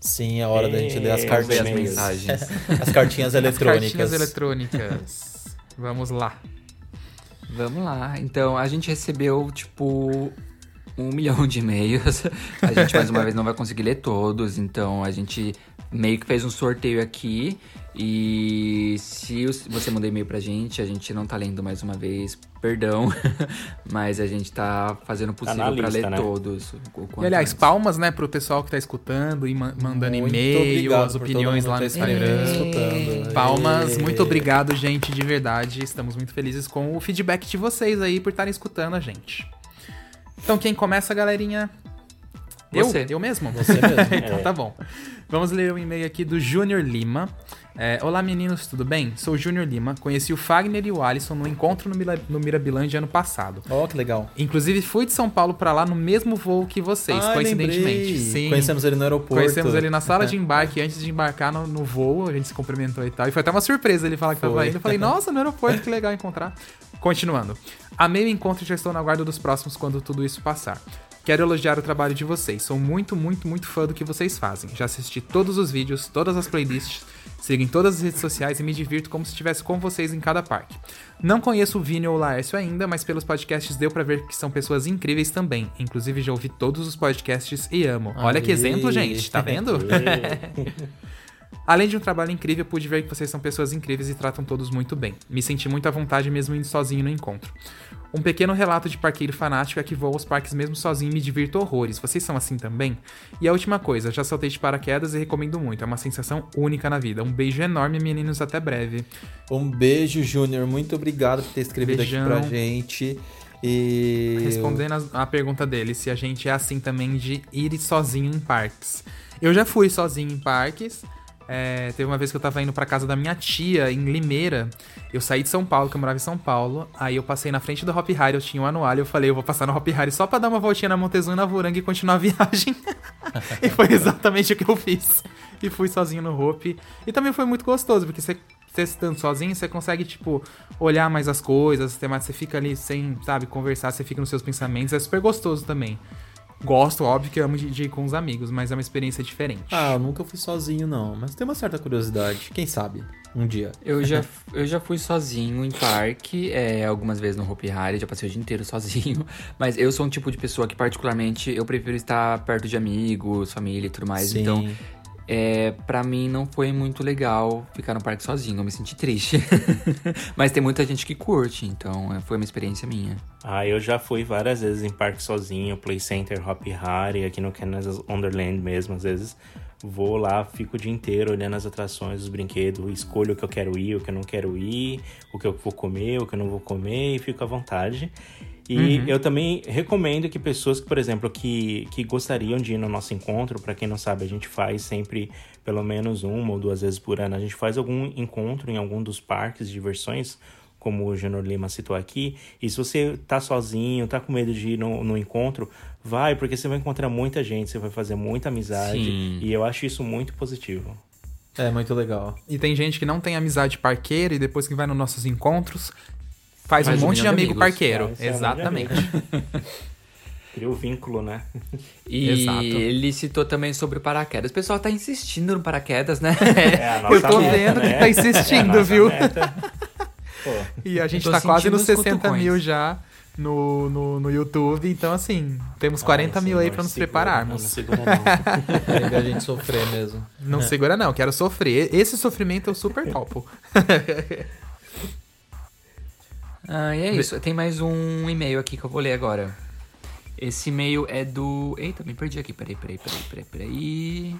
B: Sim, é hora da gente ler as
E: ver as
B: cartinhas.
E: mensagens.
B: As cartinhas eletrônicas.
C: As cartinhas eletrônicas. Vamos lá.
E: Vamos lá. Então, a gente recebeu, tipo, um milhão de e-mails. A gente, mais uma vez, não vai conseguir ler todos. Então, a gente meio que fez um sorteio aqui. E se você mandou e-mail pra gente, a gente não tá lendo mais uma vez, perdão. Mas a gente tá fazendo o
D: Tá
E: possível pra
D: lista,
E: ler
D: né?
E: todos.
C: E, aliás,
E: antes.
C: palmas, né, pro pessoal que tá escutando e ma- mandando e-mail, as opiniões lá no Instagram.
B: escutando.
C: Palmas, muito obrigado, gente, de verdade. Estamos muito felizes com o feedback de vocês aí por estarem escutando a gente. Então, quem começa, galerinha? Eu?
E: Você.
C: Eu mesmo?
B: Você mesmo.
C: então tá bom. Vamos ler um e-mail aqui do Júnior Lima. É, Olá meninos, tudo bem? Sou o Júnior Lima. Conheci o Fagner e o Alisson no encontro no, Mila- no Mirabilândia ano passado.
B: Ó, que legal.
C: Inclusive, fui de São Paulo pra lá no mesmo voo que vocês,
B: Ah,
C: coincidentemente.
B: lembrei.
C: Sim.
B: Conhecemos ele no aeroporto.
C: Conhecemos ele na sala de embarque antes de embarcar no, no voo, a gente se cumprimentou e tal. E foi até uma surpresa ele falar que tava
B: Foi.
C: indo. Eu falei, nossa, no aeroporto, que legal encontrar. Continuando. Amei o encontro e já estou na guarda dos próximos quando tudo isso passar. Quero elogiar o trabalho de vocês. Sou muito, muito, muito fã do que vocês fazem. Já assisti todos os vídeos, todas as playlists, sigo em todas as redes sociais e me divirto como se estivesse com vocês em cada parque. Não conheço o Vini ou o Laércio ainda, mas pelos podcasts deu pra ver que são pessoas incríveis também. Inclusive já ouvi todos os podcasts e amo. Olha que
B: Aí.
C: exemplo, gente. Tá vendo? Além de um trabalho incrível, pude ver que vocês são pessoas incríveis e tratam todos muito bem. Me senti muito à vontade mesmo indo sozinho no encontro. Um pequeno relato de parqueiro fanático é que vou aos parques mesmo sozinho e me divirto horrores. Vocês são assim também? E a última coisa, já saltei de paraquedas e recomendo muito. É uma sensação única na vida. Um beijo enorme, meninos. Até breve.
B: Um beijo, Júnior. Muito obrigado por ter escrevido
C: Beijão.
B: aqui pra gente. E.
C: Respondendo a, a pergunta dele, se a gente é assim também de ir sozinho em parques. Eu já fui sozinho em parques. É, teve uma vez que eu tava indo pra casa da minha tia, em Limeira. Eu saí de São Paulo, que eu morava em São Paulo. Aí eu passei na frente do Hop Hari, eu tinha um anual. Eu falei, eu vou passar no Hop Hari só pra dar uma voltinha na Montezuma e na Voranga e continuar a viagem. e foi exatamente o que eu fiz. E fui sozinho no Hope. E também foi muito gostoso, porque você você estando sozinho, você consegue, tipo, olhar mais as coisas, você fica ali sem, sabe, conversar, você fica nos seus pensamentos, é super gostoso também. Gosto, óbvio que eu amo de, de ir com os amigos, mas é uma experiência diferente.
B: Ah, eu nunca fui sozinho, não. Mas tem uma certa curiosidade. Quem sabe? Um dia.
E: Eu já, eu já fui sozinho em parque, é, algumas vezes no Hopi Hari, já passei o dia inteiro sozinho. Mas eu sou um tipo de pessoa que, particularmente, eu prefiro estar perto de amigos, família e tudo mais.
B: Sim.
E: Então, é, pra mim não foi muito legal ficar no parque sozinho, eu me senti triste. Mas tem muita gente que curte, então é, foi uma experiência minha.
D: Ah, eu já fui várias vezes em parque sozinho, Play Center, Hop Hari, aqui no Canada's Wonderland mesmo, às vezes. vou lá, fico o dia inteiro olhando as atrações, os brinquedos, escolho o que eu quero ir, o que eu não quero ir, o que eu vou comer, o que eu não vou comer e fico à vontade. E uhum. eu também recomendo que pessoas que, por exemplo, que, que gostariam de ir no nosso encontro, para quem não sabe, a gente faz sempre pelo menos uma ou duas vezes por ano, a gente faz algum encontro em algum dos parques de diversões, como o Júnior Lima citou aqui. E se você tá sozinho, tá com medo de ir no, no encontro, vai, porque você vai encontrar muita gente, você vai fazer muita amizade. Sim. E eu acho isso muito positivo.
B: É muito legal.
C: E tem gente que não tem amizade parqueira e depois que vai nos nossos encontros, Faz, Faz um monte de amigo amigos. parqueiro. É, Exatamente.
D: Cria o vínculo, né?
E: E Exato. ele citou também sobre o paraquedas. O pessoal tá insistindo no paraquedas, né? É,
C: Eu tô meta, vendo né? que tá insistindo, é viu? E a gente tá quase nos 60 mil já no, no, no YouTube. Então, assim, temos 40 mil aí pra nos segura, prepararmos. Não,
B: segura não. a gente sofrer mesmo.
C: Não é. segura não, quero sofrer. Esse sofrimento eu super topo.
E: Ah, e é isso. Tem mais um e-mail aqui que eu vou ler agora. Esse e-mail é do. Eita, me perdi aqui. Peraí, peraí, peraí, peraí, peraí.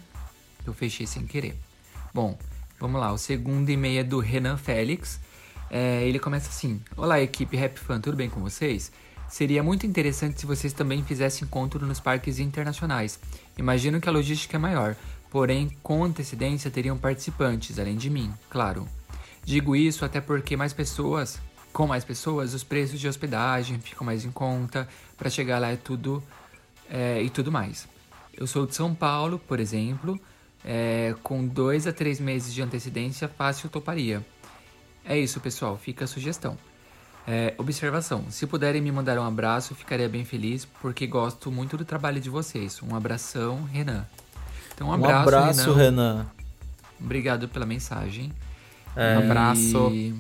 E: Eu fechei sem querer. Bom, vamos lá. O segundo e-mail é do Renan Félix. É, ele começa assim: Olá, equipe Rap Fan, tudo bem com vocês? Seria muito interessante se vocês também fizessem encontro nos parques internacionais. Imagino que a logística é maior, porém, com antecedência teriam participantes, além de mim, claro. Digo isso até porque mais pessoas com mais pessoas, os preços de hospedagem ficam mais em conta, para chegar lá é tudo é, e tudo mais. Eu sou de São Paulo, por exemplo, é, com dois a três meses de antecedência, fácil toparia. É isso, pessoal, fica a sugestão. É, observação: se puderem me mandar um abraço, ficaria bem feliz, porque gosto muito do trabalho de vocês. Um abração, Renan.
B: Então, um abraço, um abraço Renan. Renan.
E: Obrigado pela mensagem.
C: É, um abraço.
E: E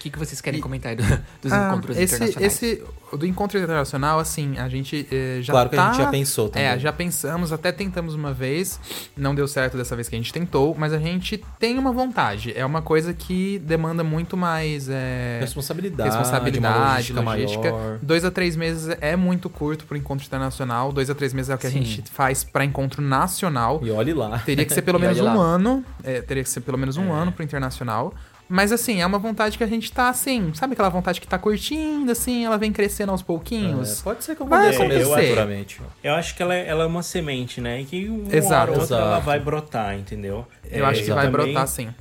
E: que, que vocês querem e... comentar do, dos ah, encontros
C: esse,
E: internacionais?
C: Esse, do encontro internacional, assim, a gente eh, já
B: Claro
C: tá...
B: que a gente já pensou também.
C: É, já pensamos, até tentamos uma vez, não deu certo dessa vez que a gente tentou, mas a gente tem uma vontade. É uma coisa que demanda muito mais... É...
B: Responsabilidade,
C: responsabilidade, logística. logística. Maior. Dois a três meses é muito curto pro encontro internacional, dois a três meses é o que Sim. a gente faz para encontro nacional.
B: E olhe lá.
C: Teria que ser pelo menos um lá. ano, é, teria que ser pelo menos um é. ano pro internacional. Mas assim, é uma vontade que a gente tá assim, sabe aquela vontade que tá curtindo, assim, ela vem crescendo aos pouquinhos?
B: É, pode ser que
C: vai acontecer.
D: Eu, eu acho que ela é, ela é uma semente, né? E que uma exato, hora outra exato. ela vai brotar, entendeu?
C: Eu é, acho que vai também, brotar sim.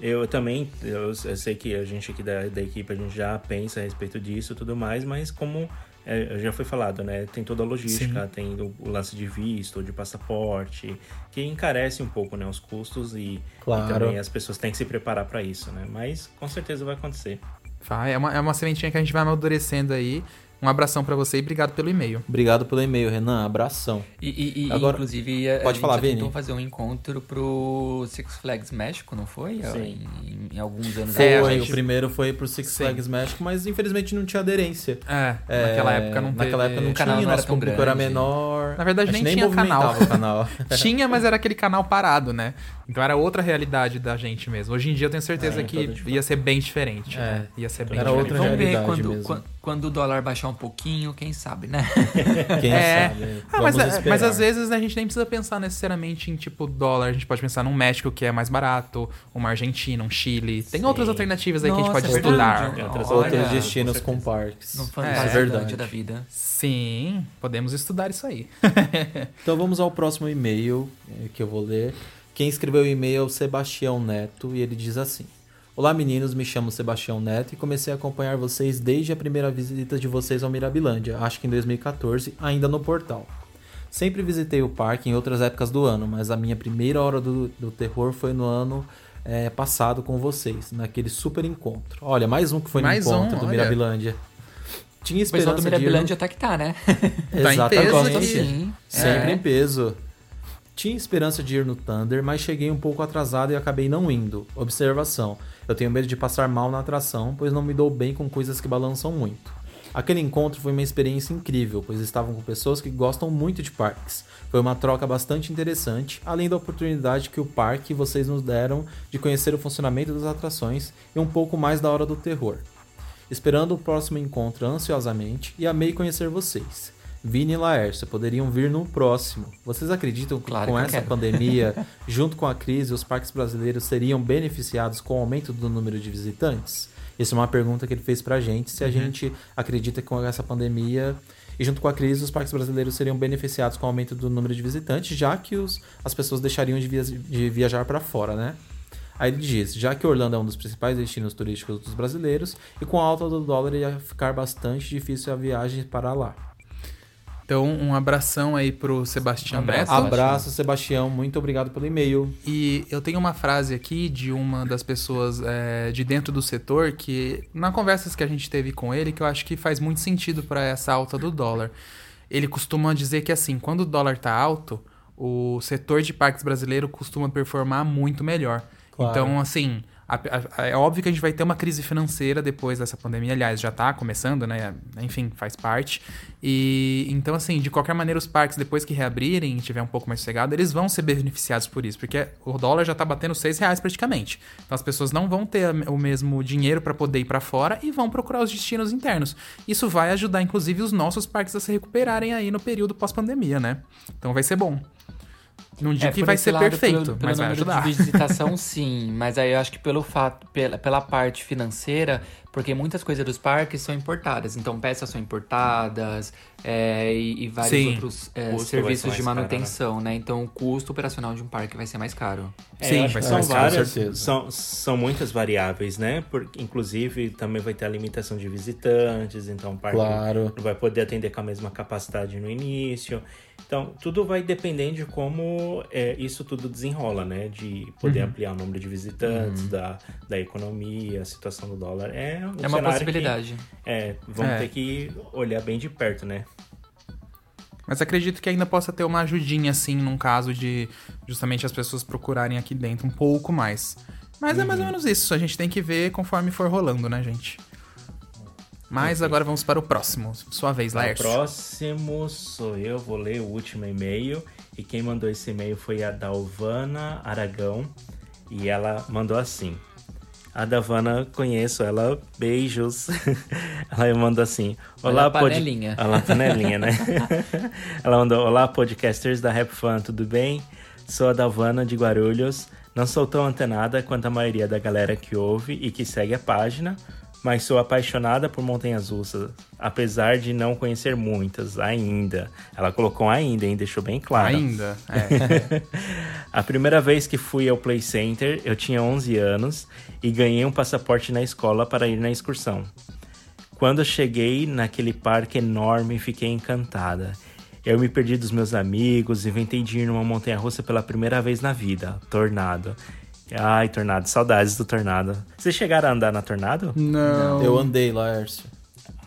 D: Eu também, eu, eu, sei que a gente aqui da, da equipe, a gente já pensa a respeito disso e tudo mais, mas como é, já foi falado, né? Tem toda a logística, Sim. tem o, o, lance de visto, de passaporte, que encarece um pouco, né? Os custos e, claro. e também as pessoas têm que se preparar para isso, né? Mas com certeza vai acontecer.
C: Vai, é uma, é uma sementinha que a gente vai amadurecendo aí. Um abração para você e obrigado pelo e-mail.
B: Obrigado pelo e-mail, Renan. Abração.
E: E, e, e Agora, inclusive, a, pode a falar, gente tentou fazer um encontro pro Six Flags México, não foi? Sim. Em, em alguns anos
B: foi, atrás. Gente... o primeiro foi pro Six Sim. Flags México, mas infelizmente não tinha aderência.
C: É, é naquela época não teve...
B: Naquela época não o canal tinha, não era nosso público grande. era menor.
C: Na verdade, nem, nem tinha canal. canal. tinha, mas era aquele canal parado, né? Então era outra realidade da gente mesmo. Hoje em dia eu tenho certeza é, que ia ser bem diferente. É. Né? Ia ser bem
B: era
C: diferente.
B: outra Vamos
E: ver
B: quando,
E: quando, quando, o dólar baixar um pouquinho, quem sabe, né?
B: quem é. sabe.
C: Ah, mas, é, mas, às vezes a gente nem precisa pensar necessariamente em tipo dólar. A gente pode pensar num México que é mais barato, uma Argentina, um Chile. Tem Sim. outras alternativas aí Nossa, que a gente pode é estudar.
B: Outras, outros destinos com, com parques.
E: No é, é verdade. da vida.
C: Sim, podemos estudar isso aí.
B: então vamos ao próximo e-mail eh, que eu vou ler. Quem escreveu o e-mail é o Sebastião Neto e ele diz assim: Olá meninos, me chamo Sebastião Neto e comecei a acompanhar vocês desde a primeira visita de vocês ao Mirabilândia, acho que em 2014, ainda no portal. Sempre visitei o parque em outras épocas do ano, mas a minha primeira hora do, do terror foi no ano é, passado com vocês, naquele super encontro. Olha, mais um que foi mais no encontro um, do olha. Mirabilândia.
E: Tinha esperança o pessoal do Mirabilândia de... até que tá, né?
C: Exatamente.
E: tá em peso.
B: Sempre é. em peso. Tinha esperança de ir no Thunder, mas cheguei um pouco atrasado e acabei não indo. Observação: eu tenho medo de passar mal na atração, pois não me dou bem com coisas que balançam muito. Aquele encontro foi uma experiência incrível, pois estavam com pessoas que gostam muito de parques. Foi uma troca bastante interessante, além da oportunidade que o parque vocês nos deram de conhecer o funcionamento das atrações e um pouco mais da hora do terror. Esperando o próximo encontro ansiosamente e amei conhecer vocês. Vini e Laércio poderiam vir no próximo. Vocês acreditam que
E: Claro
B: com
E: que
B: essa pandemia, junto com a crise, os parques brasileiros seriam beneficiados com o aumento do número de visitantes? Isso é uma pergunta que ele fez pra gente, se a gente acredita que com essa pandemia e junto com a crise, os parques brasileiros seriam beneficiados com o aumento do número de visitantes, já que os, as pessoas deixariam de, via- de viajar para fora, né? Aí ele diz, já que Orlando é um dos principais destinos turísticos dos brasileiros, e com a alta do dólar ia ficar bastante difícil a viagem para lá.
C: Então, um abração aí pro Sebastião Neto.
B: Abraço, Sebastião. Muito obrigado pelo e-mail.
C: E eu tenho uma frase aqui de uma das pessoas é, de dentro do setor que, na conversas que a gente teve com ele, que eu acho que faz muito sentido para essa alta do dólar. Ele costuma dizer que, assim, quando o dólar tá alto, o setor de parques brasileiro costuma performar muito melhor.
B: Claro.
C: Então, assim, a- a- é óbvio que a gente vai ter uma crise financeira depois dessa pandemia. Aliás, já tá começando, né? Enfim, faz parte. E então, assim, de qualquer maneira, os parques, depois que reabrirem e tiver um pouco mais sossegado, eles vão ser beneficiados por isso, porque o dólar já tá batendo 6 reais praticamente. Então as pessoas não vão ter o mesmo dinheiro para poder ir para fora e vão procurar os destinos internos. Isso vai ajudar, inclusive, os nossos parques a se recuperarem aí no período pós-pandemia, né? Então vai ser bom. Não digo
E: É,
C: que vai ser
E: lado,
C: perfeito,
E: pelo, pelo
C: mas vai ajudar.
E: de visitação, sim. Mas aí eu acho que pelo fato, pela, pela parte financeira, porque muitas coisas dos parques são importadas. Então peças são importadas é, e, e vários
C: Sim.
E: outros é, serviços
D: ser
E: de
D: mais caro,
E: manutenção, né? Então o custo operacional de um parque vai ser mais caro.
D: É,
C: Sim,
D: acho
C: vai ser
D: são
C: mais caro,
D: várias,
B: com certeza.
D: são, são muitas variáveis, né? Por, inclusive, também vai ter a limitação de visitantes, então o parque
B: Claro.
D: não vai poder atender com a mesma capacidade no início. Então, tudo vai depender de como é, isso tudo desenrola, né? De poder
E: Uhum.
D: ampliar o número de visitantes, da, da economia, a situação do dólar. É, um
E: é uma
D: cenário que,
E: possibilidade.
D: é, vamos
C: É.
D: ter que olhar bem de perto, né?
C: Mas acredito que ainda possa ter uma ajudinha, assim, num caso de justamente as pessoas procurarem aqui dentro um pouco mais. Mas é mais ou menos isso. A gente tem que ver conforme for rolando, né, gente? Mas agora vamos para o próximo. Sua vez,
D: O
C: Laércio.
D: próximo sou eu, vou ler o último e-mail. E quem mandou esse e-mail foi a Dalvana Aragão. E ela mandou assim. A Dalvana, conheço ela, beijos. ela mandou assim. Olá,
E: a
D: pod-
E: panelinha.
D: A panelinha, né? ela mandou, olá, podcasters da Rap Fan, tudo bem? Sou a Dalvana de Guarulhos. Não sou tão antenada quanto a maioria da galera que ouve e que segue a página, mas sou apaixonada por montanhas russas, apesar de não conhecer muitas ainda. Ela colocou ainda, hein? Deixou bem claro.
C: Ainda. É.
D: A primeira vez que fui ao Play Center, eu tinha 11 anos e ganhei um passaporte na escola para ir na excursão. Quando cheguei naquele parque enorme, fiquei encantada. Eu me perdi dos meus amigos, inventei de ir numa montanha-russa pela primeira vez na vida, Tornado. Ai, Tornado, saudades do Tornado. Vocês chegaram a andar na Tornado?
C: Não.
B: Eu andei, Laércio.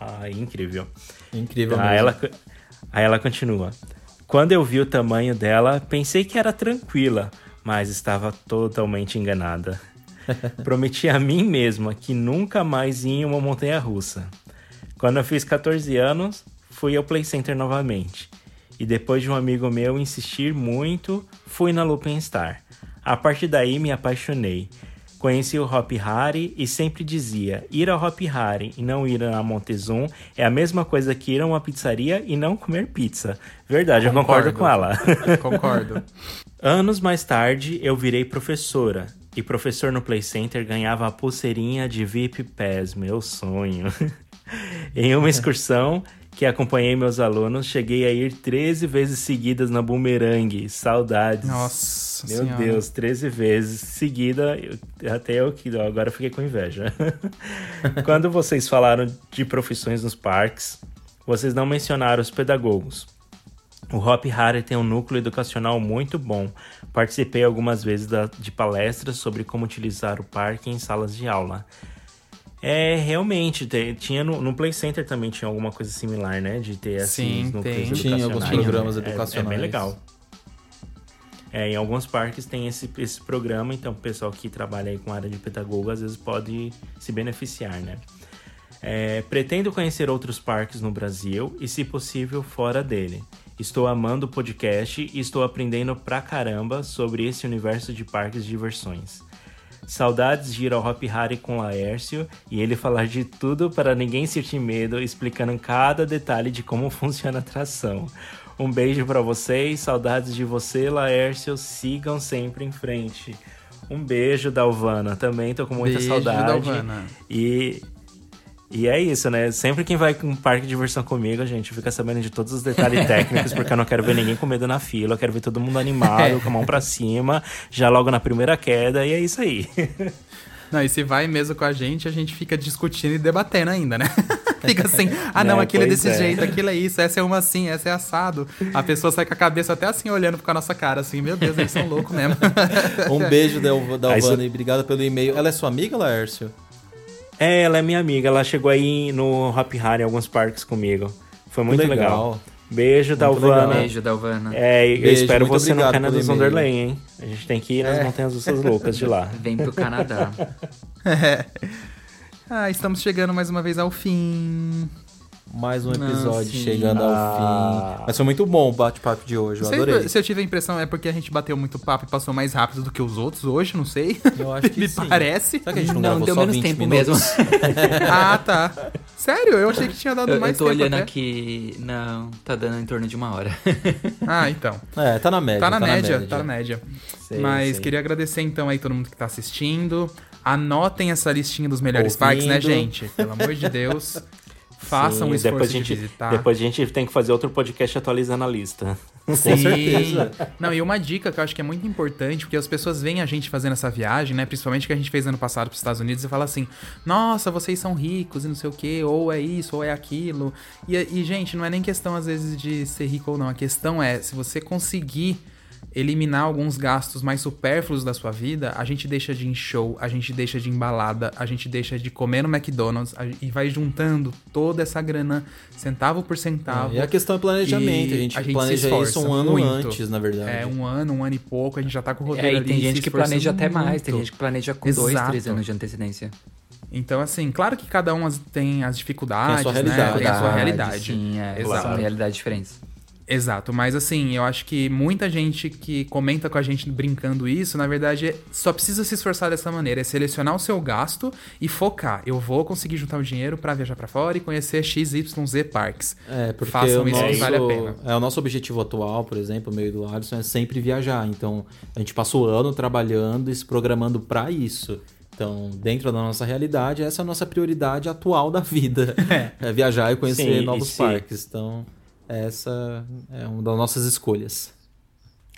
D: Ai, incrível.
B: Incrível
D: Aí
B: mesmo.
D: ela, aí ela continua. Quando eu vi o tamanho dela, pensei que era tranquila, mas estava totalmente enganada. Prometi a mim mesma que nunca mais ia em uma montanha russa. Quando eu fiz 14 anos, fui ao Play Center novamente. E depois de um amigo meu insistir muito, fui na Lupin Star. A partir daí me apaixonei. Conheci o Hop Hari e sempre dizia: ir ao Hop Hari e não ir na Montezum é a mesma coisa que ir a uma pizzaria e não comer pizza. Verdade, eu concordo com ela.
C: Concordo.
D: Anos mais tarde, eu virei professora. E professor no Play Center ganhava a pulseirinha de VIP Pass, meu sonho. em uma excursão que acompanhei meus alunos, cheguei a ir 13 vezes seguidas na Boomerang. Saudades.
C: Nossa
D: Meu
C: Senhora.
D: Deus, 13 vezes seguida, eu- até eu que agora eu fiquei com inveja. Quando vocês falaram de profissões nos parques, vocês não mencionaram os pedagogos. O Hop Hari tem um núcleo educacional muito bom. Participei algumas vezes da- de palestras sobre como utilizar o parque em salas de aula. É, realmente, te- tinha no, no Play Center também tinha alguma coisa similar, né? De ter esses
C: Sim, tem.
B: Tinha alguns
D: educacionais,
B: programas
D: né? É- É,
B: educacionais.
D: bem legal. É, em alguns parques tem esse, esse programa, então o pessoal que trabalha aí com área de pedagogo às vezes pode se beneficiar, né? É, pretendo conhecer outros parques no Brasil e, se possível, fora dele. Estou amando o podcast e estou aprendendo pra caramba sobre esse universo de parques de diversões. Saudades de ir ao Hop Harry com Laércio e ele falar de tudo para ninguém sentir medo, explicando cada detalhe de como funciona a atração. Um beijo para vocês, saudades de você, Laércio. Sigam sempre em frente. Um beijo, Dalvana. Também tô com muita
C: Beijo,
D: saudade.
C: Dalvana.
D: E e é isso, né? Sempre quem vai com um parque de diversão comigo, a gente fica sabendo de todos os detalhes técnicos, porque eu não quero ver ninguém com medo na fila, eu quero ver todo mundo animado, com a mão pra cima, já logo na primeira queda, e é isso aí.
C: Não, e se vai mesmo com a gente, a gente fica discutindo e debatendo ainda, né? fica assim, ah não,
D: Né,
C: aquilo é desse
D: é.
C: jeito, aquilo é isso, essa é uma assim, essa é assado. A pessoa sai com a cabeça até assim, olhando com a nossa cara, assim, meu Deus, eles são loucos mesmo.
B: Um beijo,
D: Aí você-
B: e obrigado pelo e-mail. Ela é sua amiga, Laércio?
D: É, ela é minha amiga, ela chegou aí no Hop Hari em alguns parques comigo. Foi muito
B: legal.
D: legal. Beijo, Dalvana.
E: Beijo, Dalvana.
D: É, e eu
B: Beijo,
D: espero você no Canadá
B: pelo
D: do
B: e-mail.
D: Zonderland, hein? A gente tem que ir nas Montanhas Russas Loucas de lá.
E: Vem pro Canadá.
C: ah, estamos chegando mais uma vez ao fim.
B: Mais um episódio
E: sim.
B: chegando ao
D: Ah.
B: fim. Mas foi muito bom o bate-papo de hoje, eu
C: sei
B: adorei.
C: se eu tive a impressão é porque a gente bateu muito papo e passou mais rápido do que os outros hoje, não sei.
B: Eu acho que
C: Me
B: sim.
C: parece.
B: Será que a gente não,
E: Não, deu
B: só
E: menos
B: 20
E: tempo
B: minutos?
E: mesmo.
C: ah, tá. Sério? Eu achei que tinha dado
E: Eu,
C: mais
E: eu tô
C: tempo
E: olhando
C: até.
E: aqui. Não, tá dando em torno de uma hora.
C: Ah, então.
B: É, tá na média.
C: Tá na, média, tá na média.
D: Sei,
C: Mas
D: sei.
C: queria agradecer então aí todo mundo que tá assistindo. Anotem essa listinha dos melhores
B: Ouvindo.
C: parques, né, gente? Pelo amor de Deus. Façam
D: Sim,
C: um esforço
D: depois a gente,
C: de visitar.
D: Depois a gente tem que fazer outro podcast atualizando a lista.
C: Sim.
B: certeza.
C: Não, e uma dica que eu acho que é muito importante, porque as pessoas veem a gente fazendo essa viagem, né? Principalmente que a gente fez ano passado para os Estados Unidos e fala assim: nossa, vocês são ricos e não sei o quê, ou é isso, ou é aquilo. E, e, gente, não é nem questão às vezes de ser rico ou não. A questão é, se você conseguir eliminar alguns gastos mais supérfluos da sua vida, a gente deixa de ir em show, a gente deixa de ir em balada, a gente deixa de comer no McDonald's a- e vai juntando toda essa grana, centavo por centavo.
B: E a questão é planejamento.
C: E
B: A gente,
C: a gente
B: planeja isso um ano
C: muito.
B: antes, na verdade.
C: É, um ano, um ano e pouco, a gente já tá com o roteiro
E: É, e
C: ali.
E: tem
C: se
E: gente que planeja até mais, tem
C: muito.
E: gente que planeja com dois,
C: Exato.
E: três anos de antecedência.
C: Então, assim, claro que cada um tem as dificuldades,
B: Tem a sua
C: né?
B: realidade.
C: Tem a sua realidade.
E: Sim, é,
C: Exato.
E: são realidades diferentes.
C: Exato, mas assim, eu acho que muita gente que comenta com a gente brincando isso, na verdade, é- só precisa se esforçar dessa maneira, é selecionar o seu gasto e focar. Eu vou conseguir juntar o dinheiro pra viajar pra fora e conhecer XYZ parques.
B: É, porque
C: Façam isso que
B: nosso,
C: vale a pena.
B: É, o nosso objetivo atual, por exemplo, o meio do Alisson, é sempre viajar. Então, a gente passa o ano trabalhando e se programando pra isso. Então, dentro da nossa realidade, essa é a nossa prioridade atual da vida. É, viajar e conhecer
D: Sim, e
B: novos
D: se-
B: parques. Então, essa é uma das nossas escolhas.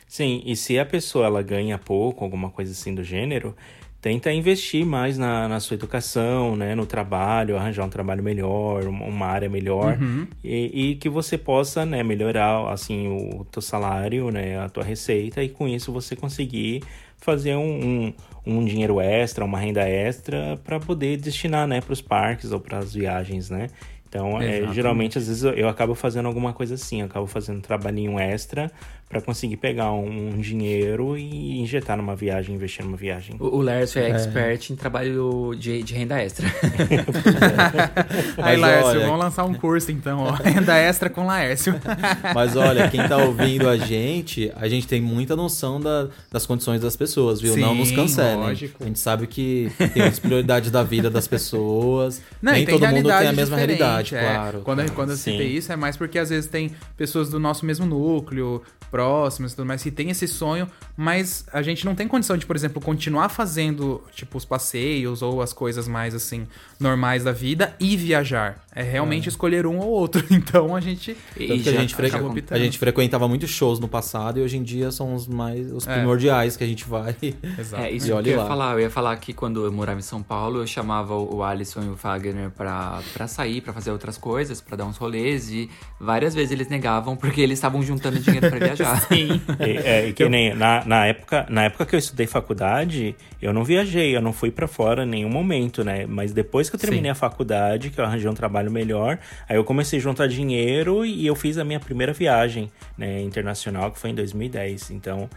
D: Sim, e se a pessoa ela ganha pouco, alguma coisa assim do gênero, tenta investir mais na, na sua educação, né, no trabalho, arranjar um trabalho melhor, uma área melhor, e, e que você possa, né, melhorar, assim, o teu salário, né, a tua receita, e com isso você conseguir fazer um, um, um dinheiro extra, uma renda extra, para poder destinar, né, para os parques ou para as viagens, né. Então, é, geralmente, às vezes eu, eu acabo fazendo alguma coisa assim, eu acabo fazendo um trabalhinho extra para conseguir pegar um, um dinheiro e injetar numa viagem, investir numa viagem.
E: O, o Lércio é, expert em trabalho de, de renda extra.
C: Aí,
B: Mas
C: Laércio,
B: olha-
C: vamos lançar um curso então, ó. Renda extra com Laércio.
B: Mas olha, quem tá ouvindo a gente, a gente tem muita noção da- das condições das pessoas, viu? não
C: Sim,
B: nos cancelem.
C: lógico.
B: A gente sabe que tem muitas prioridades da vida das pessoas.
C: Não,
B: Nem todo mundo tem a mesma realidade,
C: é.
B: claro.
C: Quando, quando eu
D: Sim.
C: citei isso, é mais porque às vezes tem pessoas do nosso mesmo núcleo, próximas e tudo mais, que tem esse sonho, mas a gente não tem condição de, por exemplo, continuar fazendo, tipo, os passeios ou as coisas mais, assim, normais da vida e viajar. É realmente escolher um ou outro. Então a gente.
E: E
B: a, gente fre-
C: acabou
B: a gente frequentava muitos shows no passado e hoje em dia são os mais os
C: É.
B: primordiais que a gente vai.
C: Exato.
E: É, isso
B: E
E: que eu
B: olhe
E: ia
B: lá.
E: falar. Eu ia falar que quando eu morava em São Paulo, eu chamava o Alisson e o Fagner pra, pra sair, pra fazer outras coisas, pra dar uns rolês. E várias vezes eles negavam porque eles estavam juntando dinheiro pra viajar.
C: Sim.
D: E, é, que nem na, na, época, na época que eu estudei faculdade, eu não viajei, eu não fui pra fora em nenhum momento, né? Mas depois que eu terminei
C: Sim.
D: a faculdade, que eu arranjei um trabalho melhor, aí eu comecei a juntar dinheiro e eu fiz a minha primeira viagem né, internacional, que foi em 2010. Então,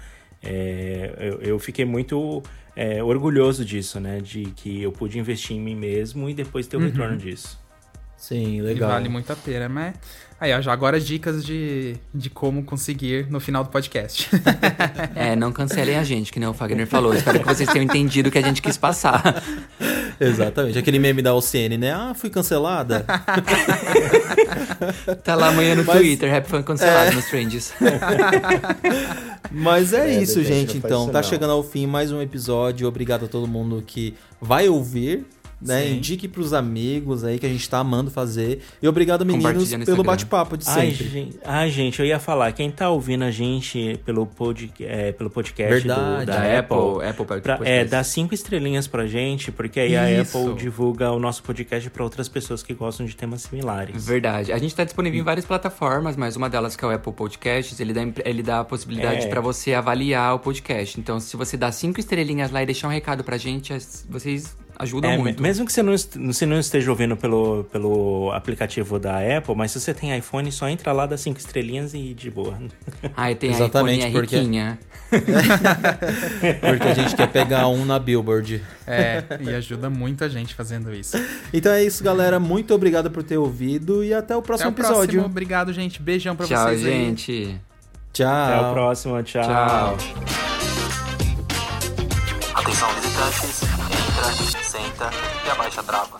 D: é, eu, eu fiquei muito é, orgulhoso disso, né? De que eu pude investir em mim mesmo e depois ter o retorno disso.
B: Sim,
C: E
B: legal.
C: vale muito a pena, mas... Aí, ó, já agora dicas de, de como conseguir no final do podcast.
E: É, não cancelem a gente, que nem o Fagner falou. Espero que vocês tenham entendido o que a gente quis passar.
B: Exatamente. Aquele meme da OCN, né? Ah, fui cancelada.
E: Tá lá amanhã no
B: Mas-
E: Twitter, Rap Fan cancelado nos trends.
B: Mas é,
D: É,
B: isso, gente. Então,
D: isso
B: tá
D: não.
B: chegando ao fim mais um episódio. Obrigado a todo mundo que vai ouvir. Né?
C: Sim.
B: Indique pros amigos aí que a gente tá amando fazer. E obrigado, meninos, pelo bate-papo de
D: Ai
B: sempre.
D: gente, ai, gente, eu ia falar, quem tá ouvindo a gente pelo, pod, é, pelo podcast do-
B: Verdade,
D: da
E: Da
D: Apple,
E: Apple, Apple
D: pra-
E: Podcast.
D: é, dá cinco estrelinhas pra gente, porque aí a
C: Isso.
D: Apple divulga o nosso podcast pra outras pessoas que gostam de temas similares.
E: Verdade. A gente tá disponível em várias plataformas, mas uma delas que é o Apple Podcasts, ele dá, ele dá a possibilidade
D: É.
E: pra você avaliar o podcast. Então, se você dá cinco estrelinhas lá e deixar um recado pra gente, vocês ajudam
D: É,
E: muito.
D: mesmo que você não, est- você não esteja ouvindo pelo, pelo aplicativo da Apple, mas se você tem iPhone, só entra lá, dá cinco estrelinhas e de boa.
E: Ai, tem
B: Exatamente,
E: a iPhone
B: porque-
E: riquinha.
B: Porque a gente quer pegar um na Billboard.
C: É, e ajuda muito a gente fazendo isso.
B: Então é isso, galera. Muito obrigado por ter ouvido e até o próximo
C: Até o
B: episódio.
C: próximo. Obrigado, gente. Beijão pra
E: Tchau,
C: vocês aí.
E: gente.
B: Tchau.
D: Até o próximo, tchau.
E: Tchau.
A: Atenção, visitantes. Entra, senta e abaixa a trava.